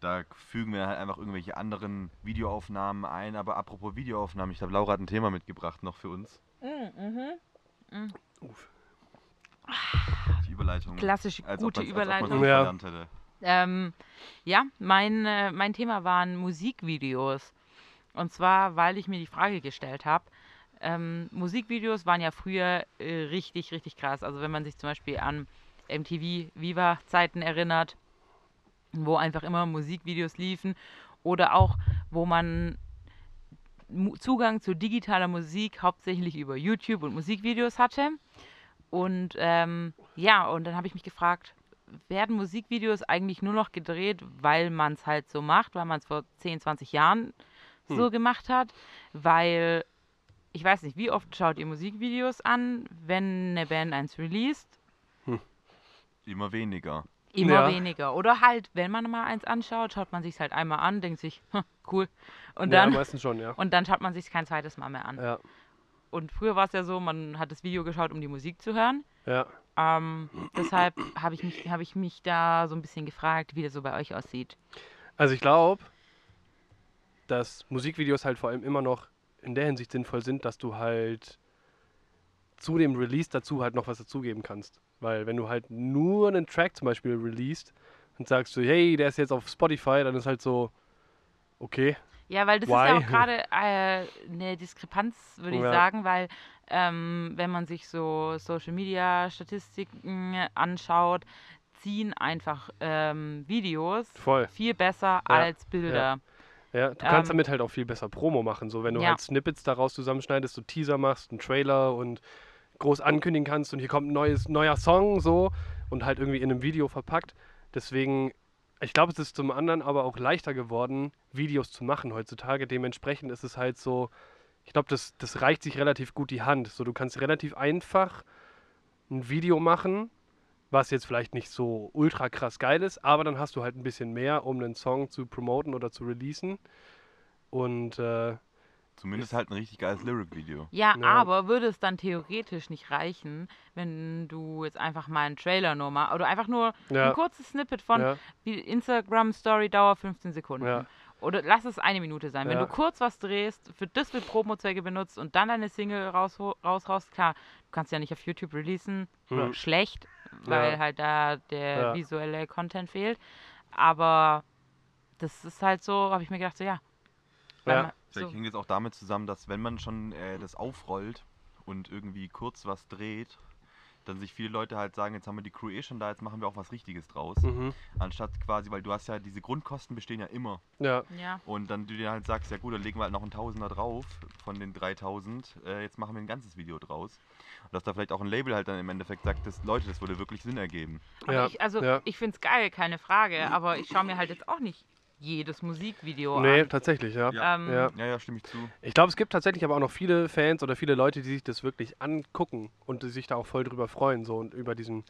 da fügen wir halt einfach irgendwelche anderen Videoaufnahmen ein. Aber apropos Videoaufnahmen, ich glaube, Laura hat ein Thema mitgebracht noch für uns. Uff. Die Überleitung. Klassische Als gute Überleitung. Ja. Ähm, ja, mein, äh, mein Thema waren Musikvideos. Und zwar, weil ich mir die Frage gestellt habe, ähm, Musikvideos waren ja früher äh, richtig, richtig krass. Also wenn man sich zum Beispiel an MTV Viva-Zeiten erinnert, wo einfach immer Musikvideos liefen oder auch, wo man Zugang zu digitaler Musik hauptsächlich über YouTube und Musikvideos hatte. Und ähm, ja, und dann habe ich mich gefragt, werden Musikvideos eigentlich nur noch gedreht, weil man es halt so macht, weil man es vor 10, 20 Jahren so gemacht hat? Weil, ich weiß nicht, wie oft schaut ihr Musikvideos an, wenn eine Band eins released? Immer weniger. Immer Ja. weniger. Oder halt, wenn man mal eins anschaut, schaut man sich halt einmal an, denkt sich, "Hm, cool. Und ja, dann, meistens schon, ja. und dann schaut man sich kein zweites Mal mehr an. Ja. Und früher war es ja so, man hat das Video geschaut, um die Musik zu hören. Ja. Ähm, deshalb habe ich, mich- hab ich mich da so ein bisschen gefragt, wie das so bei euch aussieht. Also ich glaube, dass Musikvideos halt vor allem immer noch in der Hinsicht sinnvoll sind, dass du halt zu dem Release dazu halt noch was dazugeben kannst. Weil wenn du halt nur einen Track zum Beispiel released und sagst du, hey, der ist jetzt auf Spotify, dann ist halt so, okay, Ja, weil das ist ja Why? auch gerade äh, eine Diskrepanz, würde ich Ja. sagen, weil ähm, wenn man sich so Social Media Statistiken anschaut, ziehen einfach ähm, Videos voll. viel besser Ja, als Bilder. Ja, du kannst Ähm, damit halt auch viel besser Promo machen. So, wenn du ja. halt Snippets daraus zusammenschneidest, so Teaser machst, einen Trailer und groß ankündigen kannst und hier kommt ein neues, neuer Song so und halt irgendwie in einem Video verpackt. Deswegen, ich glaube, es ist zum anderen aber auch leichter geworden, Videos zu machen heutzutage. Dementsprechend ist es halt so, ich glaube, das, das reicht sich relativ gut die Hand. So, du kannst relativ einfach ein Video machen, was jetzt vielleicht nicht so ultra krass geil ist, aber dann hast du halt ein bisschen mehr, um einen Song zu promoten oder zu releasen. Und äh, Zumindest halt ein richtig geiles Lyric-Video. Ja, Ja. aber würde es dann theoretisch nicht reichen, wenn du jetzt einfach mal einen Trailer nur mal oder einfach nur ja, ein kurzes Snippet von ja, wie Instagram Story Dauer 15 Sekunden. ja, Oder lass es eine Minute sein. Wenn Ja. du kurz was drehst, für das für Promo-Zwecke benutzt und dann deine Single raus, raushaust, klar, du kannst ja nicht auf YouTube releasen, oder Hm. schlecht, weil Ja. halt da der Ja. visuelle Content fehlt. Aber das ist halt so, habe ich mir gedacht, so ja. Ja. man- Vielleicht so, hängt es auch damit zusammen, dass wenn man schon äh, das aufrollt und irgendwie kurz was dreht, dann sich viele Leute halt sagen, jetzt haben wir die Crew eh schon da, jetzt machen wir auch was Richtiges draus. mhm, Anstatt quasi, weil du hast ja, diese Grundkosten bestehen ja immer. ja, ja. Und dann du dir halt sagst, ja gut, dann legen wir halt noch einen Tausender drauf von den 3000, äh, jetzt machen wir ein ganzes Video draus. Und dass da vielleicht auch ein Label halt dann im Endeffekt sagt, das, Leute, das würde wirklich Sinn ergeben. Ja, ich, also ja. ich finde es geil, keine Frage, aber ich schaue mir halt jetzt auch nicht jedes Musikvideo Nee, an. tatsächlich, ja. Ja. Ähm, Ja. Ja, ja, stimme ich zu. Ich glaube, es gibt tatsächlich aber auch noch viele Fans oder viele Leute, die sich das wirklich angucken und die sich da auch voll drüber freuen, so und über diesen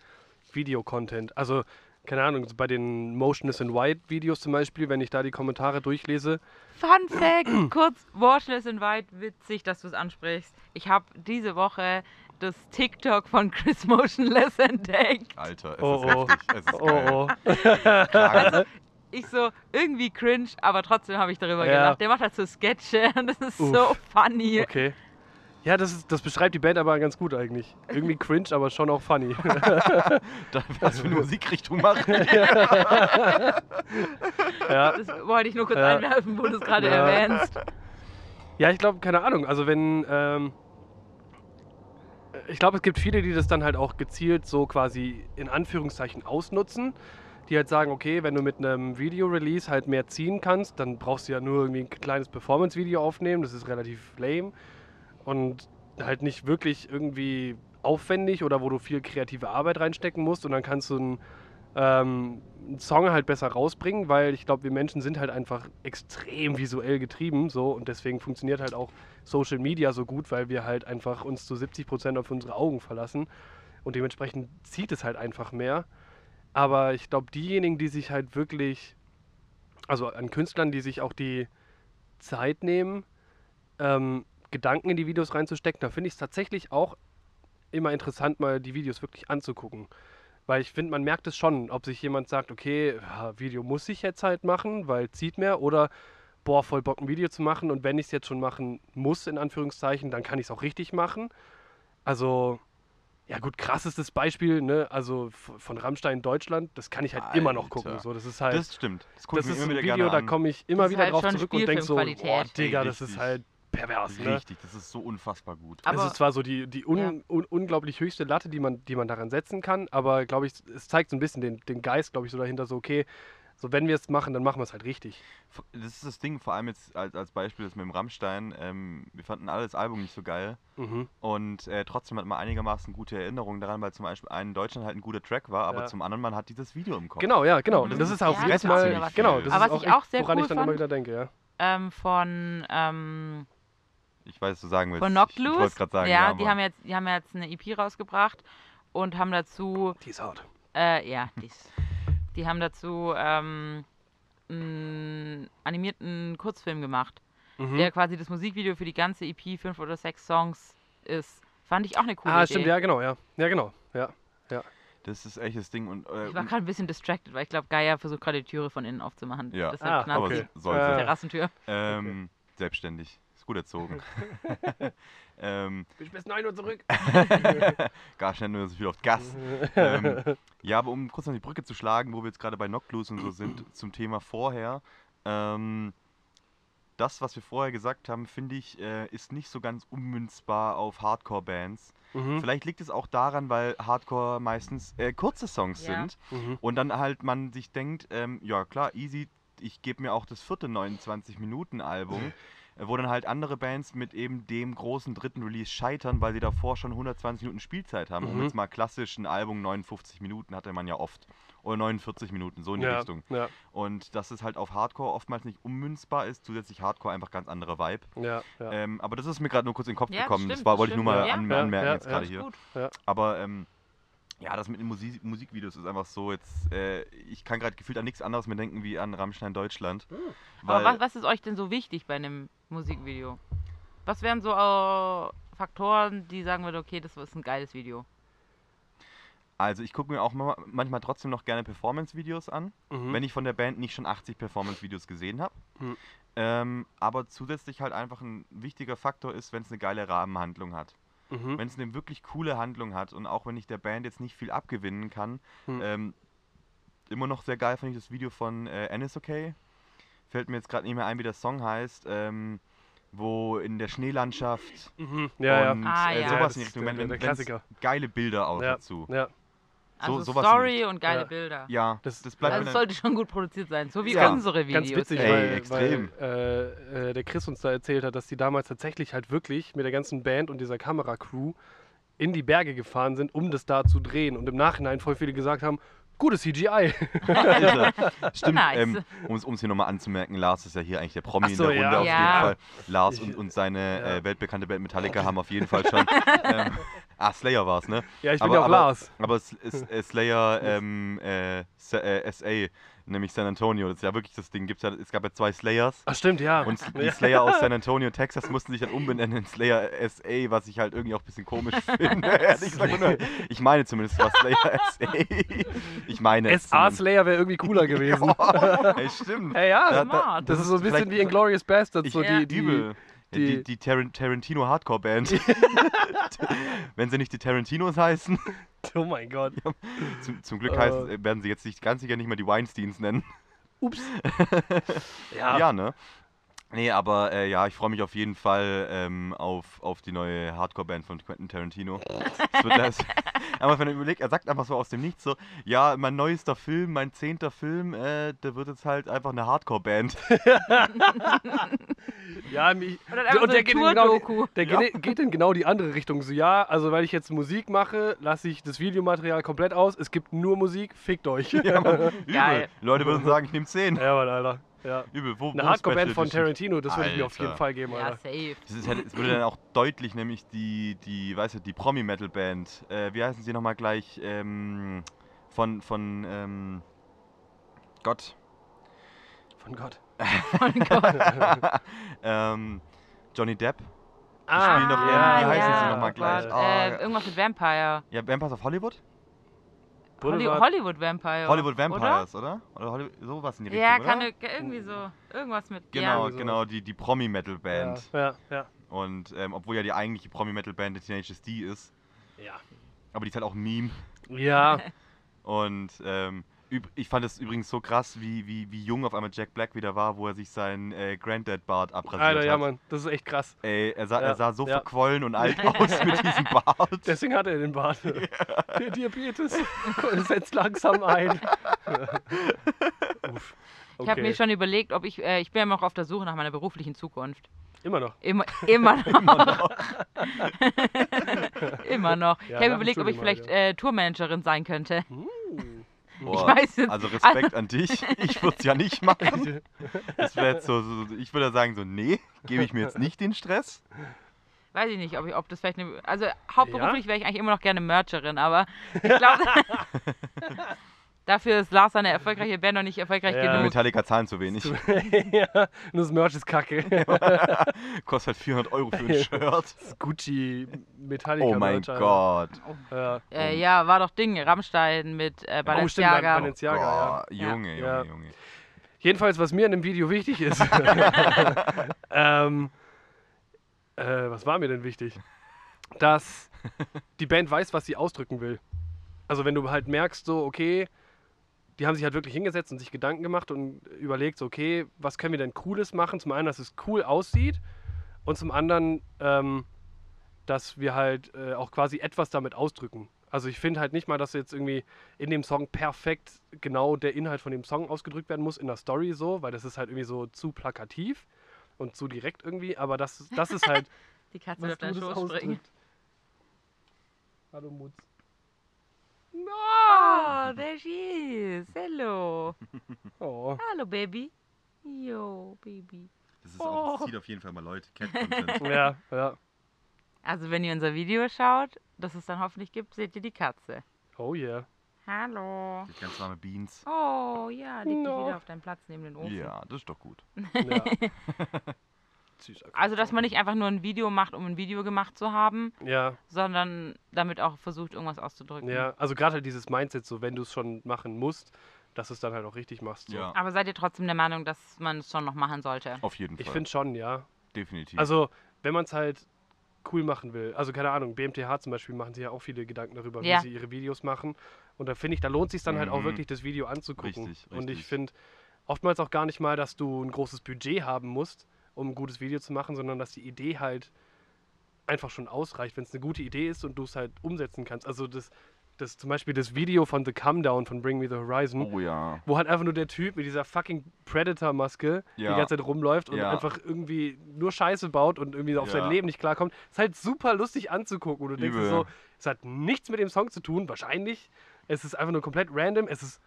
Videocontent. Also, keine Ahnung, bei den Motionless in White Videos zum Beispiel, wenn ich da die Kommentare durchlese, Fun Fact, kurz, Watchless in White, witzig, dass du es ansprichst. Ich habe diese Woche das TikTok von Chris Motionless entdeckt. Alter, es Oh, ist oh. heftig. Es ist geil. oh, oh, Krank. Ich so, irgendwie cringe, aber trotzdem habe ich darüber Ja. gelacht. Der macht halt so Sketche und das ist Uff. so funny. okay. Ja, das, ist, das beschreibt die Band aber ganz gut eigentlich. Irgendwie cringe, aber schon auch funny. Da- Was für eine Musikrichtung machen die? ja. Das wollte ich nur kurz Ja. einwerfen, wo du es gerade Ja. erwähnst. Ja, ich glaube, keine Ahnung. Also wenn, ähm, ich glaube, es gibt viele, die das dann halt auch gezielt so quasi in Anführungszeichen ausnutzen. Die halt sagen, okay, wenn du mit einem Video-Release halt mehr ziehen kannst, dann brauchst du ja nur irgendwie ein kleines Performance-Video aufnehmen. Das ist relativ lame und halt nicht wirklich irgendwie aufwendig oder wo du viel kreative Arbeit reinstecken musst. Und dann kannst du einen, ähm, einen Song halt besser rausbringen, weil ich glaube, wir Menschen sind halt einfach extrem visuell getrieben so und deswegen funktioniert halt auch Social Media so gut, weil wir halt einfach uns zu 70 Prozent auf unsere Augen verlassen und dementsprechend zieht es halt einfach mehr. Aber ich glaube, diejenigen, die sich halt wirklich, also an Künstlern, die sich auch die Zeit nehmen, ähm, Gedanken in die Videos reinzustecken, da finde ich es tatsächlich auch immer interessant, mal die Videos wirklich anzugucken. Weil ich finde, man merkt es schon, ob sich jemand sagt, okay, Video muss ich jetzt halt machen, weil zieht mehr, oder boah, voll Bock ein Video zu machen und wenn ich es jetzt schon machen muss, in Anführungszeichen, dann kann ich es auch richtig machen. Also, ja gut, krassestes Beispiel, ne, also von Rammstein Deutschland, das kann ich halt immer noch gucken. Alter. So, das ist halt, Das stimmt. Das das mir ist immer ein Video, gerne da an. komme ich immer Das ist wieder halt drauf zurück und denke so, boah, Spielfilmqualität. Digga, das ist halt pervers, ne? Richtig, das ist so unfassbar gut. Aber- es ist zwar so die, die un, Ja. un, unglaublich höchste Latte, die man, die man daran setzen kann, aber glaube ich, es zeigt so ein bisschen den, den Geist, glaube ich, so dahinter, so okay, so wenn wir es machen, dann machen wir es halt richtig. Das ist das Ding, vor allem jetzt als, als Beispiel das mit dem Rammstein. Ähm, wir fanden alle das Album nicht so geil Mhm. und äh, trotzdem hat man einigermaßen gute Erinnerungen daran, weil zum Beispiel ein in Deutschland halt ein guter Track war, aber Ja. zum anderen man hat dieses Video im Kopf. Genau, ja, genau. Mhm. Das ist auch Ja, jedes das ist auch Mal, wieder was genau, das Aber ist was auch ich auch sehr woran cool ich dann immer fand- wieder denke, ja. Ähm, von ähm, Ich weiß, was du sagen willst. von Ich, Knocked ich gerade sagen, ja, ja, die haben jetzt, die haben jetzt eine EP rausgebracht und haben dazu, Die ist hart. äh, ja, dies, die haben dazu ähm, einen animierten Kurzfilm gemacht, Mhm. der quasi das Musikvideo für die ganze EP, fünf oder sechs Songs ist. Fand ich auch eine coole ah, Idee. stimmt, ja, genau, ja. Ja, genau, ja. Das ist echt das Ding. Und, äh, Ich war gerade ein bisschen distracted, weil ich glaube, Gaia versucht gerade die Türe von innen aufzumachen. Ja. Deshalb Ah, die okay. so- sollte. Äh, Terrassentür. ähm, selbstständig. Ist gut erzogen. ähm, Ich bis 9 Uhr zurück. gar schnell nur so viel auf Gas. ähm, ja, aber um kurz noch die Brücke zu schlagen, wo wir jetzt gerade bei Knockloose und so sind, zum Thema vorher. Ähm, das, was wir vorher gesagt haben, finde ich, äh, ist nicht so ganz ummünzbar auf Hardcore-Bands. Mhm. Vielleicht liegt es auch daran, weil Hardcore meistens äh, kurze Songs Ja. sind Mhm. und dann halt man sich denkt, ähm, ja klar, easy, ich gebe mir auch das vierte 29-Minuten-Album. äh, wo dann halt andere Bands mit eben dem großen dritten Release scheitern, weil sie davor schon 120 Minuten Spielzeit haben. Um Mhm. jetzt mal klassisch ein Album 59 Minuten hatte man ja oft. Oder 49 Minuten, so in die ja, Richtung. ja, Und dass es halt auf Hardcore oftmals nicht ummünzbar ist, zusätzlich Hardcore einfach ganz andere Vibe. ja, ja. Ähm, aber das ist mir gerade nur kurz in den Kopf gekommen. das stimmt, war, das wollte ich nur mal an, ja. Ja, anmerken jetzt gerade hier. gut. Aber ähm, ja, das mit den Musik Musikvideos ist einfach so jetzt, äh, ich kann gerade gefühlt an nichts anderes mehr denken wie an Rammstein Deutschland. Aber Weil, was, was ist euch denn so wichtig bei einem Musikvideo? Was wären so äh, Faktoren, die sagen würden, okay, das ist ein geiles Video? also ich gucke mir auch ma- manchmal trotzdem noch gerne Performance-Videos an, Mhm. wenn ich von der Band nicht schon 80 Performance-Videos gesehen habe. Mhm. Ähm, aber zusätzlich halt einfach ein wichtiger Faktor ist, wenn es eine geile Rahmenhandlung hat. Mhm. Wenn es eine wirklich coole Handlung hat und auch wenn ich der Band jetzt nicht viel abgewinnen kann, Hm. ähm, immer noch sehr geil fand ich das Video von äh, NSOK. Fällt mir jetzt gerade nicht mehr ein, wie der Song heißt, ähm, wo in der Schneelandschaft Mhm. Ja, und ja. Ah, äh, ja. sowas das in die ist Richtung, der- wenn, der Klassiker. geile Bilder auch Ja. dazu. Ja. So- Also sowas Story und geile Ja. Bilder. Ja, Das- das, bleibt Also es dann, sollte schon gut produziert sein, so wie Ja. unsere Videos. Ganz witzig, Ey, weil, extrem. weil äh, äh, der Chris uns da erzählt hat, dass die damals tatsächlich halt wirklich mit der ganzen Band und dieser Kameracrew in die Berge gefahren sind, um das da zu drehen. Und im Nachhinein voll viele gesagt haben, gutes CGI. Stimmt, Nice. ähm, um es hier nochmal anzumerken, Lars ist ja hier eigentlich der Promi so, in der Runde ja. auf Ja. jeden Fall. Lars Ich- und, und seine ja. äh, weltbekannte Band Metallica haben auf jeden Fall schon. ähm, ah, Slayer war es, ne? ja, ich bin Aber- ja auch aber- Lars. Aber S äh, Slayer ähm, äh, S äh, SA, nämlich San Antonio, das ist ja wirklich das Ding. Gibt's ja, es gab ja zwei Slayers. Ach stimmt, ja. Und die Slayer aus San Antonio, Texas, mussten sich dann umbenennen in Slayer SA, was ich halt irgendwie auch ein bisschen komisch finde. Gesagt, nur- ich meine zumindest, es war Slayer SA. Ich meine SA. Slayer wäre irgendwie cooler gewesen. Ey, stimmt. Hey, ja, Da- da- smart. das ist so ein bisschen wie Inglourious Bastards, Ich so die, die, Übel. Ja, die- Die, die Taran Tarantino Hardcore Band. Wenn sie nicht die Tarantinos heißen. Oh mein Gott. Zum, zum Glück heißen, äh, werden sie jetzt nicht, ganz sicher nicht mehr die Weinsteins nennen. Ups. Ja. Ja, ne? Nee, aber äh, ja, ich freue mich auf jeden Fall ähm, auf, auf die neue Hardcore-Band von Quentin Tarantino. Das wird das, aber wenn er überlegt, er sagt einfach so aus dem Nichts so, ja, mein neuester Film, mein zehnter Film, äh, der wird jetzt halt einfach eine Hardcore-Band. Ja, mich, so und der geht, in genau der Ja. geht, in genau die andere Richtung. So, ja, also weil ich jetzt Musik mache, lasse ich das Videomaterial komplett aus. Es gibt nur Musik, fickt euch. Ja, Mann. Geil. Leute würden sagen, ich nehme zehn. Ja, Mann, Alter. Ja. Übel. Wo, Eine Hardcore-Band von? Tarantino, das würde ich mir auf jeden. Fall geben, Ja, Alter. safe. Das, ist, halt- es würde dann auch deutlich, nämlich die, die, weißt du, die Promi-Metal-Band, äh, wie heißen sie nochmal gleich, ähm, von, von, ähm, Gott, Von Gott. Mein Gott. ähm, Johnny Depp. Ah, spielen doch, ähm, ja, wie heißen sie ja, nochmal gleich? Äh, irgendwas mit Vampire. ja, Vampires of Hollywood? Boulevard. Hollywood Vampire. Hollywood oder? Vampires, oder? Oder, Holly sowas in die Richtung, Ja, oder? kann ich- irgendwie so. Irgendwas mit. Genau, Ja. genau, die, die Promi-Metal-Band. Ja, ja, ja. Und ähm, obwohl ja die eigentliche Promi-Metal-Band die Teenage D ist, Ja. aber die ist halt auch ein Meme. Ja, Und ähm, ich fand es übrigens so krass, wie, wie, wie jung auf einmal Jack Black wieder war, wo er sich seinen äh, Granddad-Bart abrasiert Alter, ja, hat. Mann, das ist echt krass. Ey, er sah, Ja, er sah so ja. verquollen und alt aus mit diesem Bart. Deswegen hat er den Bart. Der Diabetes setzt langsam ein. Uff. Ich habe mir Okay. schon überlegt, ob ich. Äh, ich bin ja noch auf der Suche nach meiner beruflichen Zukunft. Immer noch. Immer, immer noch. immer noch. Ja, ich habe überlegt, ob ich vielleicht halt, äh, Tourmanagerin sein könnte. Hm. Boah, weiß jetzt- Also Respekt an dich. Ich würde es ja nicht machen. Das wäre jetzt so, so, ich würde sagen so, nee, gebe ich mir jetzt nicht den Stress. Weiß ich nicht, ob, ich, ob das vielleicht eine. Also hauptberuflich wäre ich eigentlich immer noch gerne Mercherin, aber ich glaube. dafür ist Lars eine erfolgreiche Band noch nicht erfolgreich Ja. Die genug. Metallica zahlen zu wenig. ja, und das Merch ist kacke. Kostet halt 400 Euro für ein Shirt. Gucci Metallica Oh mein Merch. Gott. Ja. Äh, ja, war doch Ding, Rammstein mit äh, Oh, stimmt, Balenciaga. Balenciaga, ja. Junge, Junge, Ja. Junge. Jedenfalls, was mir in dem Video wichtig ist. ähm, äh, was war mir denn wichtig? Dass die Band weiß, was sie ausdrücken will. Also wenn du halt merkst, so, okay, die haben sich halt wirklich hingesetzt und sich Gedanken gemacht und überlegt, so, okay, was können wir denn Cooles machen? Zum einen, dass es cool aussieht und zum anderen, ähm, dass wir halt äh, auch quasi etwas damit ausdrücken. Also ich finde halt nicht mal, dass jetzt irgendwie in dem Song perfekt genau der Inhalt von dem Song ausgedrückt werden muss in der Story so, weil das ist halt irgendwie so zu plakativ. und zu direkt irgendwie, aber das, das ist halt, Die Katze wird springen. ausdrückt. Hallo Mutz. Oh, there she is. Hello. Oh. Hallo, Baby. Yo, Baby. Das ist auch, das zieht auf jeden Fall mal Leute. Cat-Content. Ja, ja. Also, wenn ihr unser Video schaut, das es dann hoffentlich gibt, seht ihr die Katze. Oh yeah. Hallo. Die ganz warme Beans. Oh, ja, leg dich No. wieder auf deinen Platz neben den Ofen. Ja, das ist doch gut. Ja. Also, dass man nicht einfach nur ein Video macht, um ein Video gemacht zu haben, Ja, sondern damit auch versucht, irgendwas auszudrücken. ja. Also gerade halt dieses Mindset, so wenn du es schon machen musst, dass du es dann halt auch richtig machst. So. Ja, Aber seid ihr trotzdem der Meinung, dass man es schon noch machen sollte? auf jeden Fall. Ich finde schon, ja. definitiv. Also, wenn man es halt cool machen will, also keine Ahnung, BMTH zum Beispiel machen sich ja auch viele Gedanken darüber, Ja. wie sie ihre Videos machen. Und da finde ich, da lohnt sich dann halt auch Mhm. wirklich das Video anzugucken. Richtig, Und ich richtig. finde oftmals auch gar nicht mal, dass du ein großes Budget haben musst, um ein gutes Video zu machen, sondern dass die Idee halt einfach schon ausreicht, wenn es eine gute Idee ist und du es halt umsetzen kannst. Also das, das zum Beispiel das Video von The Come Down von Bring Me the Horizon, oh ja. wo halt einfach nur der Typ mit dieser fucking Predator-Maske Ja. die ganze Zeit rumläuft und Ja. einfach irgendwie nur Scheiße baut und irgendwie auf sein. Leben nicht klarkommt. Ist halt super lustig anzugucken und du denkst so, es hat nichts mit dem Song zu tun, wahrscheinlich. Es ist einfach nur komplett random, es ist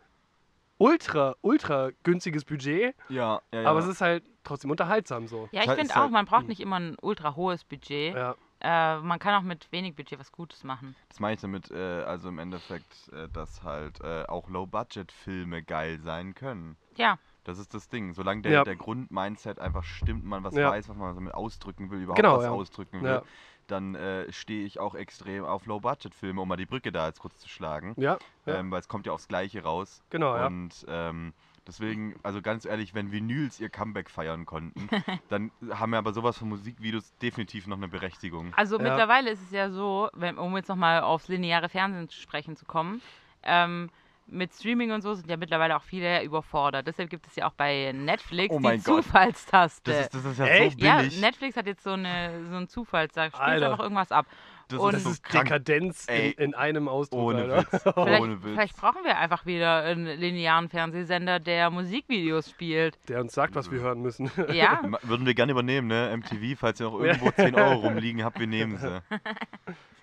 ultra, ultra günstiges Budget, Ja, ja, ja. aber es ist halt trotzdem unterhaltsam so. Ja, ich Halt- finde halt- auch, man braucht nicht immer ein ultra hohes Budget. Ja, Äh, man kann auch mit wenig Budget was Gutes machen. Das meine ich damit, äh, also im Endeffekt, äh, dass halt äh, auch Low-Budget-Filme geil sein können. Ja, Das ist das Ding. Solange der, Ja. der Grundmindset einfach stimmt, man was Ja. weiß, was man damit ausdrücken will, überhaupt Genau, was ja. ausdrücken will, Ja. Dann äh, stehe ich auch extrem auf Low-Budget-Filme, um mal die Brücke da jetzt kurz zu schlagen. ja, ja. Ähm, weil es kommt ja aufs Gleiche raus. genau, ja. Und ähm, deswegen, also ganz ehrlich, wenn Vinyls ihr Comeback feiern konnten, dann haben wir aber sowas von Musikvideos definitiv noch eine Berechtigung. also Ja. mittlerweile ist es ja so, wenn, um jetzt nochmal aufs lineare Fernsehen zu sprechen zu kommen, ähm, mit Streaming und so sind ja mittlerweile auch viele überfordert. Deshalb gibt es ja auch bei Netflix Oh die. Zufallstaste. Das ist, das ist ja Echt? so ja. Netflix hat jetzt so, eine, so einen Zufallstag, spielt einfach irgendwas ab. das und- Das so ist krank. Dekadenz in, in einem Ausdruck, Ohne. Witz. Vielleicht, Ohne Witz. vielleicht brauchen wir einfach wieder einen linearen Fernsehsender, der Musikvideos spielt. Der uns sagt, was wir hören müssen. Ja, Würden wir gerne übernehmen, ne? MTV, falls ihr noch irgendwo 10 Euro rumliegen habt, wir nehmen sie.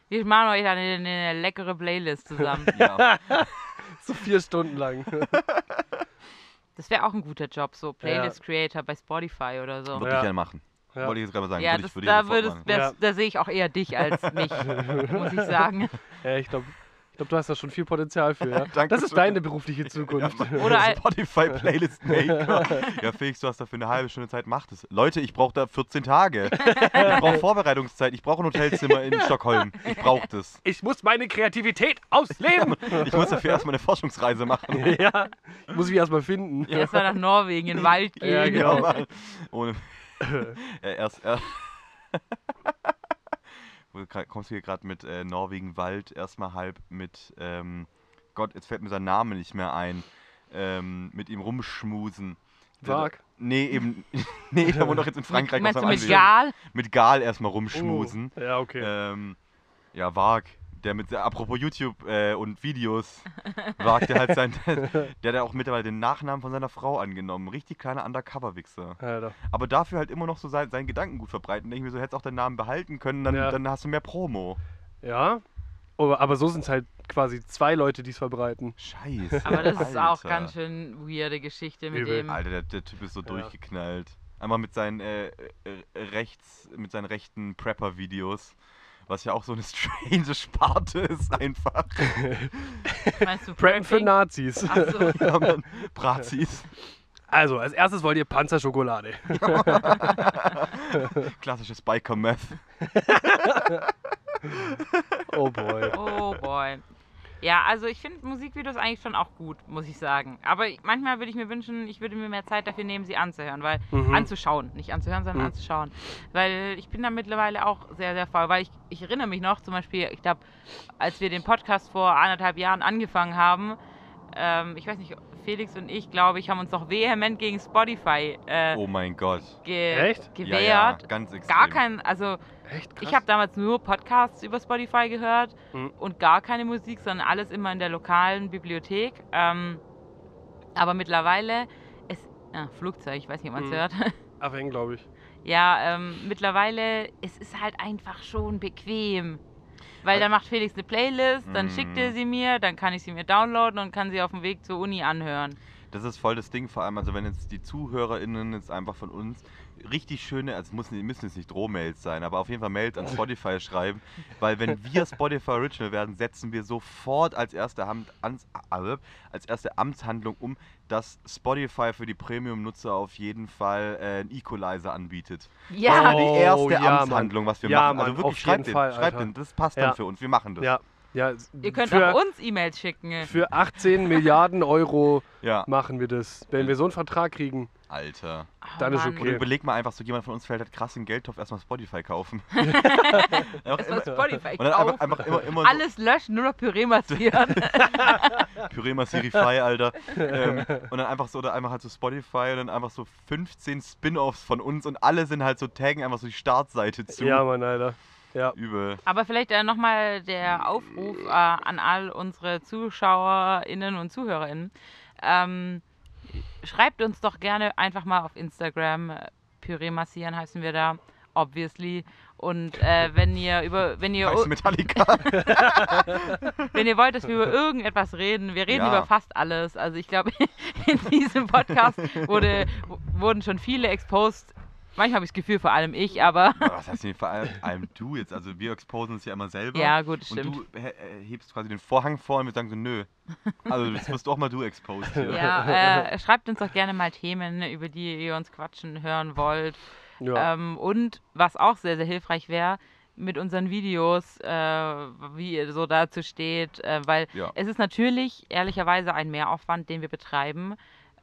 wir machen euch dann eine, eine leckere Playlist zusammen. Ja. so vier Stunden lang. Das wäre auch ein guter Job, so Playlist Creator bei Spotify oder so. Würde Ja. ich gerne machen. Ja. Wollte ich jetzt gerade sagen. Ja, würde das, ich, würde da, würdest, machen. das, Ja. da sehe ich auch eher dich als mich, muss ich sagen. Ja, ich glaube, ich glaub, du hast da schon viel Potenzial für. Ja? Das ist deine berufliche Zukunft. Oder ein- Spotify Playlist Maker. ja, Felix, du hast dafür eine halbe Stunde Zeit, mach das. Leute, ich brauche da 14 Tage. Ich brauche Vorbereitungszeit, ich brauche ein Hotelzimmer in Stockholm. Ich brauche das. ich muss meine Kreativität ausleben. Ich muss dafür erstmal eine Forschungsreise machen. ja, ich muss mich erstmal finden. Erstmal nach Norwegen in den Wald gehen. Ja, Genau, genau. Ohne. äh, erst. erst kommst du hier gerade mit äh, Norwegen Wald, erstmal halb mit. Ähm, Gott, jetzt fällt mir sein Name nicht mehr ein. Ähm, mit ihm rumschmusen. Sag. Nee, eben. nee, der wohnt doch jetzt in Frankreich. Meinst du mit Ansehen. Gal? Mit Gal erstmal rumschmusen. Oh, ja, okay. Ähm, ja, Wag. Der mit, apropos YouTube äh, und Videos, Wag, der halt sein, der hat ja auch mittlerweile den Nachnamen von seiner Frau angenommen. Richtig kleiner Undercover-Wichser. Aber dafür halt immer noch so sein, seinen Gedanken gut verbreiten. Denke ich mir so, hättest auch deinen Namen behalten können, dann, Ja. dann hast du mehr Promo. Ja, aber, aber so sind es halt quasi zwei Leute, die es verbreiten. Scheiße. Aber das ist auch ganz schön weirde Geschichte mit Übel. dem. Alter, der, der Typ ist so Ja. durchgeknallt. Einmal mit seinen äh, äh, rechts, mit seinen rechten Prepper-Videos. Was ja auch so eine strange Sparte ist einfach. Meinst du Preppen für? Nazis. Achso, ja, Mann. Brazis. Also, als erstes wollt ihr Panzerschokolade. Klassisches Biker-Meth. Oh boy. oh boy. Ja, also ich finde Musikvideos eigentlich schon auch gut, muss ich sagen. Aber manchmal würde ich mir wünschen, ich würde mir mehr Zeit dafür nehmen, sie anzuhören, weil Mhm. anzuschauen, nicht anzuhören, sondern Mhm. anzuschauen. Weil ich bin da mittlerweile auch sehr, sehr faul, weil ich, ich erinnere mich noch, zum Beispiel, ich glaube, als wir den Podcast vor anderthalb Jahren angefangen haben, ähm, ich weiß nicht, Felix und ich, glaube ich, haben uns doch vehement gegen Spotify äh, Oh mein Gott. ge Echt? gewehrt. Ja, ja, ganz extrem. Gar kein, also Echt krass. ich habe damals nur Podcasts über Spotify gehört Mhm. und gar keine Musik, sondern alles immer in der lokalen Bibliothek. Ähm, aber mittlerweile, es, ah, Flugzeug, ich weiß nicht, ob man es Mhm. hört. Abhängen, glaube ich. Ja, ähm, mittlerweile, es ist halt einfach schon bequem. Weil dann macht Felix eine Playlist, dann schickt er sie mir, dann kann ich sie mir downloaden und kann sie auf dem Weg zur Uni anhören. Das ist voll das Ding, vor allem, also wenn jetzt die ZuhörerInnen jetzt einfach von uns richtig schöne, also nicht- müssen jetzt nicht Drohmails sein, aber auf jeden Fall Mails an Spotify schreiben, weil wenn wir Spotify Original werden, setzen wir sofort als erste, Hand, ans, äh, als erste Amtshandlung um, dass Spotify für die Premium-Nutzer auf jeden Fall äh, einen Equalizer anbietet. Ja, Das ist Oh, die erste ja, Mann. Amtshandlung, was wir Ja, machen. Mann, also wirklich, schreibt den, Fall, schreibt den, das passt Ja. dann für uns, wir machen das. Ja, ja. ihr könnt für, auch uns E-Mails schicken. für 18 Milliarden Euro Ja, machen wir das. Wenn wir so einen Vertrag kriegen. Alter. Oh, dann ist okay. Oder überleg mal einfach, so jemand von uns fällt halt krass in den Geldtopf, erstmal Spotify kaufen. Erstmal Spotify und dann kaufen. einfach, einfach immer, immer Alles löschen, nur noch Püree massieren. so Pyrema Sirify, Alter. ähm, und dann einfach so, oder einmal halt so Spotify und dann einfach so 15 Spin-Offs von uns und alle sind halt so taggen einfach so die Startseite zu. Ja, Mann, Alter. Ja. Übel. Aber vielleicht äh, nochmal der Aufruf äh, an all unsere ZuschauerInnen und ZuhörerInnen. Ähm, schreibt uns doch gerne einfach mal auf Instagram. äh, Püree massieren heißen wir da, obviously. Und äh, wenn ihr über, wenn ihr, Metallica. wenn ihr wollt, dass wir über irgendetwas reden, wir reden Ja. über fast alles. Also ich glaube, in diesem Podcast wurde, wurden schon viele exposed. Manchmal habe ich das Gefühl, vor allem ich, aber was heißt denn vor allem, allem du jetzt? Also wir exposen uns ja immer selber. ja, gut, Und stimmt. du he- äh, hebst quasi den Vorhang vor und wir sagen so, nö. Also das musst auch mal du exposed hier. Ja, äh, schreibt uns doch gerne mal Themen, über die ihr uns quatschen hören wollt. ja. Ähm, und was auch sehr, sehr hilfreich wäre, mit unseren Videos, äh, wie ihr so dazu steht, äh, weil Ja. es ist natürlich ehrlicherweise ein Mehraufwand, den wir betreiben.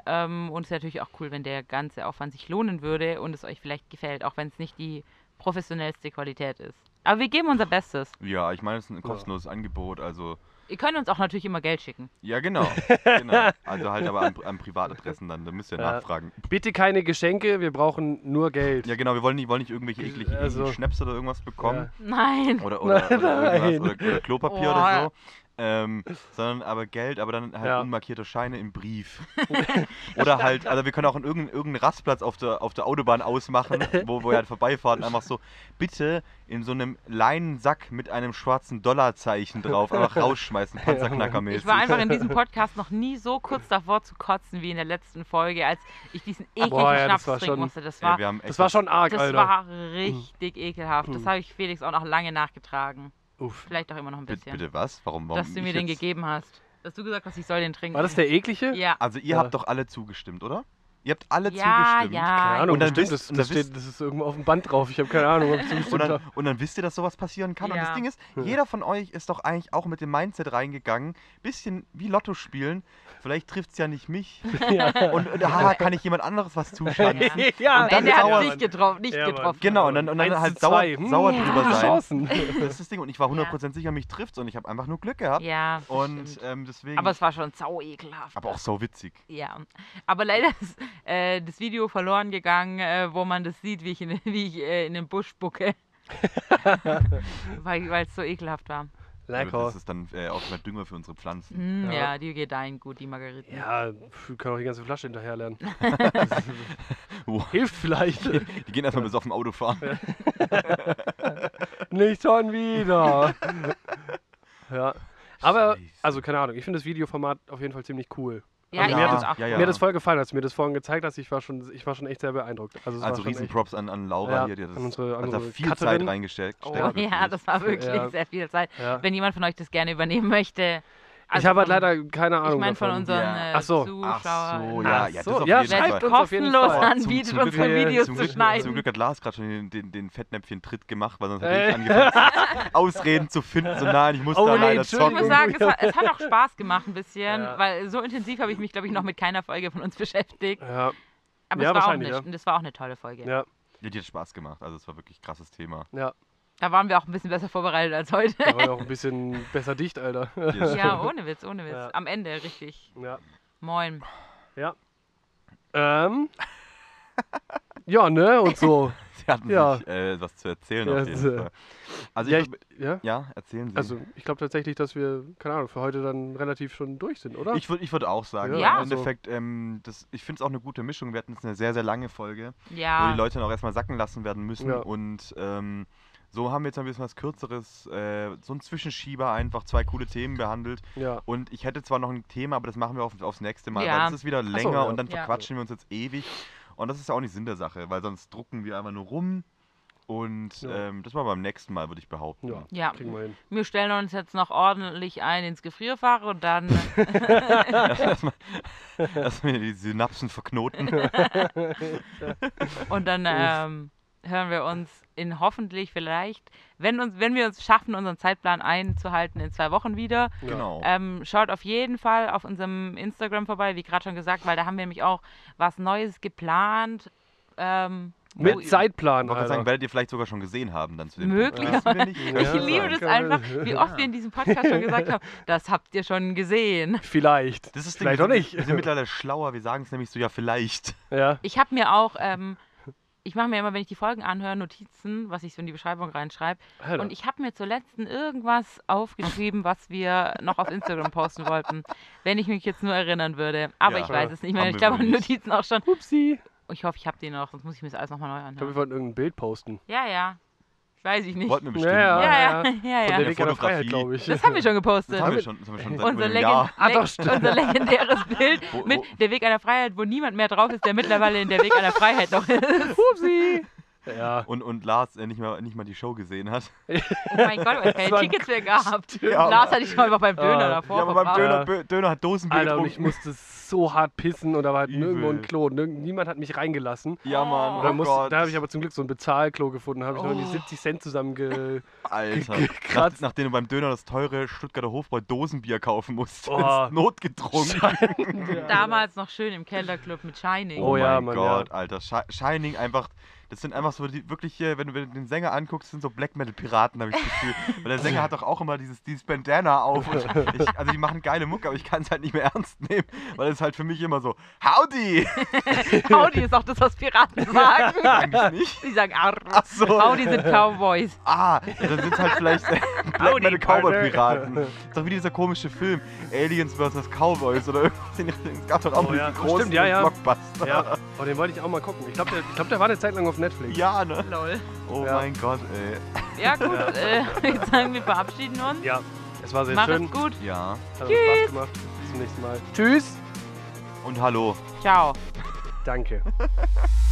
Ähm, und es ist natürlich auch cool, wenn der ganze Aufwand sich lohnen würde und es euch vielleicht gefällt, auch wenn es nicht die professionellste Qualität ist. Aber wir geben unser Bestes. Ja, ich meine, es ist ein kostenloses Angebot, also Ihr könnt uns auch natürlich immer Geld schicken. ja genau, genau. Also halt aber an, an Privatadressen dann, da müsst ihr Ja. nachfragen. Bitte keine Geschenke, wir brauchen nur Geld. Ja genau, wir wollen nicht, wollen nicht irgendwelche ekligen Also- Schnaps oder irgendwas bekommen. Nein. Oder, oder, oder, Nein. irgendwas, oder, oder Klopapier Oh. oder so. Ähm, sondern aber Geld, aber dann halt Ja. unmarkierte Scheine im Brief. oder halt, also wir können auch in irgendeinen, irgendeinen Rastplatz auf der, auf der Autobahn ausmachen, wo, ihr halt vorbeifahren, einfach so, bitte in so einem Leinensack mit einem schwarzen Dollarzeichen drauf, einfach rausschmeißen, panzerknackermäßig. Ich war einfach in diesem Podcast noch nie so kurz davor zu kotzen wie in der letzten Folge, als ich diesen ekligen Boah, ja, Schnaps trinken schon- musste. Das war, wir echt Das war schon arg, das Alter. war richtig ekelhaft. Das Hm. habe ich Felix auch noch lange nachgetragen. Uff. Vielleicht auch immer noch ein Bitte, bisschen. bitte was? Warum? warum dass du mir den jetzt? gegeben hast. Dass du gesagt hast, ich soll den trinken. War das der eklige? Ja. Also ihr Ja. habt doch alle zugestimmt, oder? Ihr habt alle Ja, zugestimmt. ja. Keine Ahnung, Und dann wisst- das, und das, dann steht, das ist irgendwo auf dem Band drauf. Ich habe keine Ahnung, ob ich Und zugestimmt dann, habe. und dann wisst ihr, dass sowas passieren kann. Und das Ja. Ding ist, jeder von euch ist doch eigentlich auch mit dem Mindset reingegangen. Bisschen wie Lotto spielen. Vielleicht trifft es ja nicht mich. Und, und haha, kann ich jemand anderes was zuschlagen. Ja. ja, Und dann Ende hat sauer- es nicht getroffen. Nicht Ja, getroffen. Genau, und dann, und dann halt sauer. Hm, sauer drüber sein. Chancen. Das ist das Ding. Und ich war 100% sicher, mich trifft und ich habe einfach nur Glück gehabt. Ja, das und stimmt. ähm, deswegen. Aber es war schon sau ekelhaft. aber auch so witzig. Ja, aber leider ist äh, das Video verloren gegangen, äh, wo man das sieht, wie ich in, wie ich, äh, in den Busch spucke. weil es so ekelhaft war. Lecker. Das ist dann äh, auch mal Dünger für unsere Pflanzen. Mm, Ja. ja. die gedeihen gut, die Margariten. Ja, wir können auch die ganze Flasche hinterher lernen. Hilft vielleicht. Die gehen erstmal bis auf dem Auto fahren. Nicht schon wieder. ja. Aber, also keine Ahnung, ich finde das Videoformat auf jeden Fall ziemlich cool. Ja, Also ich mir hat das ja, ja. Mir hat das voll gefallen, als du mir das vorhin gezeigt hast. Ich war schon, ich war schon echt sehr beeindruckt. Also, Also echt, Riesenprops an, an Laura Ja, hier, die hat das, an unsere- hat da unsere viel Zeit Cutterin. reingesteckt. Oh, ja, das war wirklich Ja. sehr viel Zeit. ja. Wenn jemand von euch das gerne übernehmen möchte. Ich also habe halt leider keine Ahnung Ich meine von unseren Ja. äh, Ach so. Zuschauern. Ach so, ja, Ach ja, das so, ja, schreibt uns auf jeden kostenlos Fall. anbietet, Zum- zum unsere Glück- Videos zum, zu Glück, schneiden. zum Glück hat Lars gerade schon den, den, den Fettnäpfchen-Tritt gemacht, weil sonst Äh. hätte ich angefangen, Ausreden zu finden. So, nein, ich muss Oh, da nee, leider Ich Entschuldigung. muss zocken. sagen, es hat, es hat auch Spaß gemacht ein bisschen, Ja. weil so intensiv habe ich mich, glaube ich, noch mit keiner Folge von uns beschäftigt. Ja, Aber Ja, es war auch eine, ja. das war auch eine tolle Folge. ja, Ja, die hat Spaß gemacht. Also, es war wirklich ein krasses Thema. ja. Da waren wir auch ein bisschen besser vorbereitet als heute. Da war ja auch ein bisschen besser dicht, Alter. Yes. ja, ohne Witz, ohne Witz. Ja. Am Ende richtig. ja. Moin. Ähm. Ja, ne? Und so. die hatten Ja. sich äh, was zu erzählen Ja, auf jeden. Fall. Also Ja, ich, ja? ja, erzählen Sie. Also ich glaube tatsächlich, dass wir, keine Ahnung, für heute dann relativ schon durch sind, oder? ich würde ich würd auch sagen, Ja, Ja. im also- Endeffekt, ähm, das, ich finde es auch eine gute Mischung. Wir hatten jetzt eine sehr, sehr lange Folge, wo Ja. die Leute dann auch erstmal sacken lassen werden müssen. Ja. Und ähm, so haben wir jetzt ein bisschen was Kürzeres, äh, so ein Zwischenschieber, einfach zwei coole Themen behandelt. ja. Und ich hätte zwar noch ein Thema, aber das machen wir auf, aufs nächste Mal, Ja. weil es ist wieder länger ja. und dann Ja. verquatschen wir uns jetzt ewig. Und das ist ja auch nicht Sinn der Sache, weil sonst drucken wir einfach nur rum. Und Ja. ähm, das war beim nächsten Mal, würde ich behaupten. Ja, Ja. kriegen wir hin. Wir stellen uns jetzt noch ordentlich ein ins Gefrierfach und dann Erstmal erstmal die Synapsen verknoten. und dann ähm, hören wir uns in hoffentlich vielleicht, wenn uns, wenn wir uns schaffen, unseren Zeitplan einzuhalten, in zwei Wochen wieder. Genau. Ähm, schaut auf jeden Fall auf unserem Instagram vorbei, wie gerade schon gesagt, weil da haben wir nämlich auch was Neues geplant. Ähm, Mit ihr- Zeitplan, Ich wollte sagen, werdet ihr vielleicht sogar schon gesehen haben dann zu dem Möglich. Ja. Ich liebe das einfach, wie oft wir in diesem Podcast schon gesagt haben, das habt ihr schon gesehen. Vielleicht. Das ist Vielleicht wir auch sind- nicht. Wir sind mittlerweile schlauer, wir sagen es nämlich so, ja vielleicht. Ja. Ich habe mir auch, ähm, ich mache mir immer, wenn ich die Folgen anhöre, Notizen, was ich so in die Beschreibung reinschreibe. Alter. Und ich habe mir zur letzten irgendwas aufgeschrieben, was wir noch auf Instagram posten wollten. Wenn ich mich jetzt nur erinnern würde. Aber Ja. ich weiß es nicht mehr. Ich glaube. Notizen auch schon. Upsi. Ich hoffe, ich habe die noch, sonst muss ich mir das alles nochmal neu Ich glaube, anhören. wir wollten irgendein Bild posten. Ja, ja. Weiß ich nicht. Wollten wir bestimmt. Ja, Ja, ja, ja. ja. Von der Weg der Freiheit, Fotografie. glaube ich. Das haben wir schon gepostet. Das haben wir schon, das haben wir schon seit Unser, einem Legend Jahr. Ah, doch, unser legendäres Bild mit wo- der Weg einer Freiheit, wo niemand mehr drauf ist, der mittlerweile in der Weg einer Freiheit noch ist. Upsi. Ja. Und, und Lars äh, nicht, mal, nicht mal die Show gesehen hat. Oh mein Gott, weil es keine Tickets mehr gehabt. Ja. Lars hatte ich einfach beim Döner Ah. davor. ja, aber beim. Döner, Ja. Bö- Döner hat Dosenbier Alter, und ich musste so hart pissen und da war halt Übel. nirgendwo ein Klo. Niemand hat mich reingelassen. Ja, Mann. Oh. Oh musste, da habe ich aber zum Glück so ein Bezahlklo gefunden. Da habe ich noch die Oh. 70 Cent zusammenge... Alter. Nach, nachdem du beim Döner das teure Stuttgarter Hofbräu Dosenbier kaufen musst. Oh. Notgetrunken. Damals noch schön im Kellerclub mit Shining. Oh ja, mein Mann, Gott, ja. Alter. Shi- Shining einfach. Das sind einfach so die wirklich hier, wenn du, wenn du den Sänger anguckst, sind so Black Metal Piraten, habe ich das Gefühl. Weil der Sänger hat doch auch immer dieses, dieses Bandana auf. Und ich, also die machen geile Mucke, aber ich kann es halt nicht mehr ernst nehmen, weil es halt für mich immer so, Howdy! Howdy ist auch das, was Piraten sagen. Eigentlich nicht. Die sagen Arr. Ach so. Howdy sind Cowboys. Ah, ja, dann sind es halt vielleicht äh, Black Howdy, Metal Cowboy. Piraten. Ist doch wie dieser komische Film, Aliens vs. Cowboys oder irgendwas in Richtung. Es gab doch auch Oh ja, diesen großen stimmt, ja, ja. Blockbuster. Ja, oh, den wollte ich auch mal gucken. Ich glaube, der, ich glaub, der war eine Zeit lang auf Netflix. Ja, ne? Lol. Oh Ja. mein Gott, ey. Ja, gut. Äh, ich würde sagen, wir verabschieden uns. Ja, es war sehr Mach schön. es gut. Ja. Hat Spaß gemacht. Bis zum nächsten Mal. Tschüss. Und hallo. Ciao. Danke.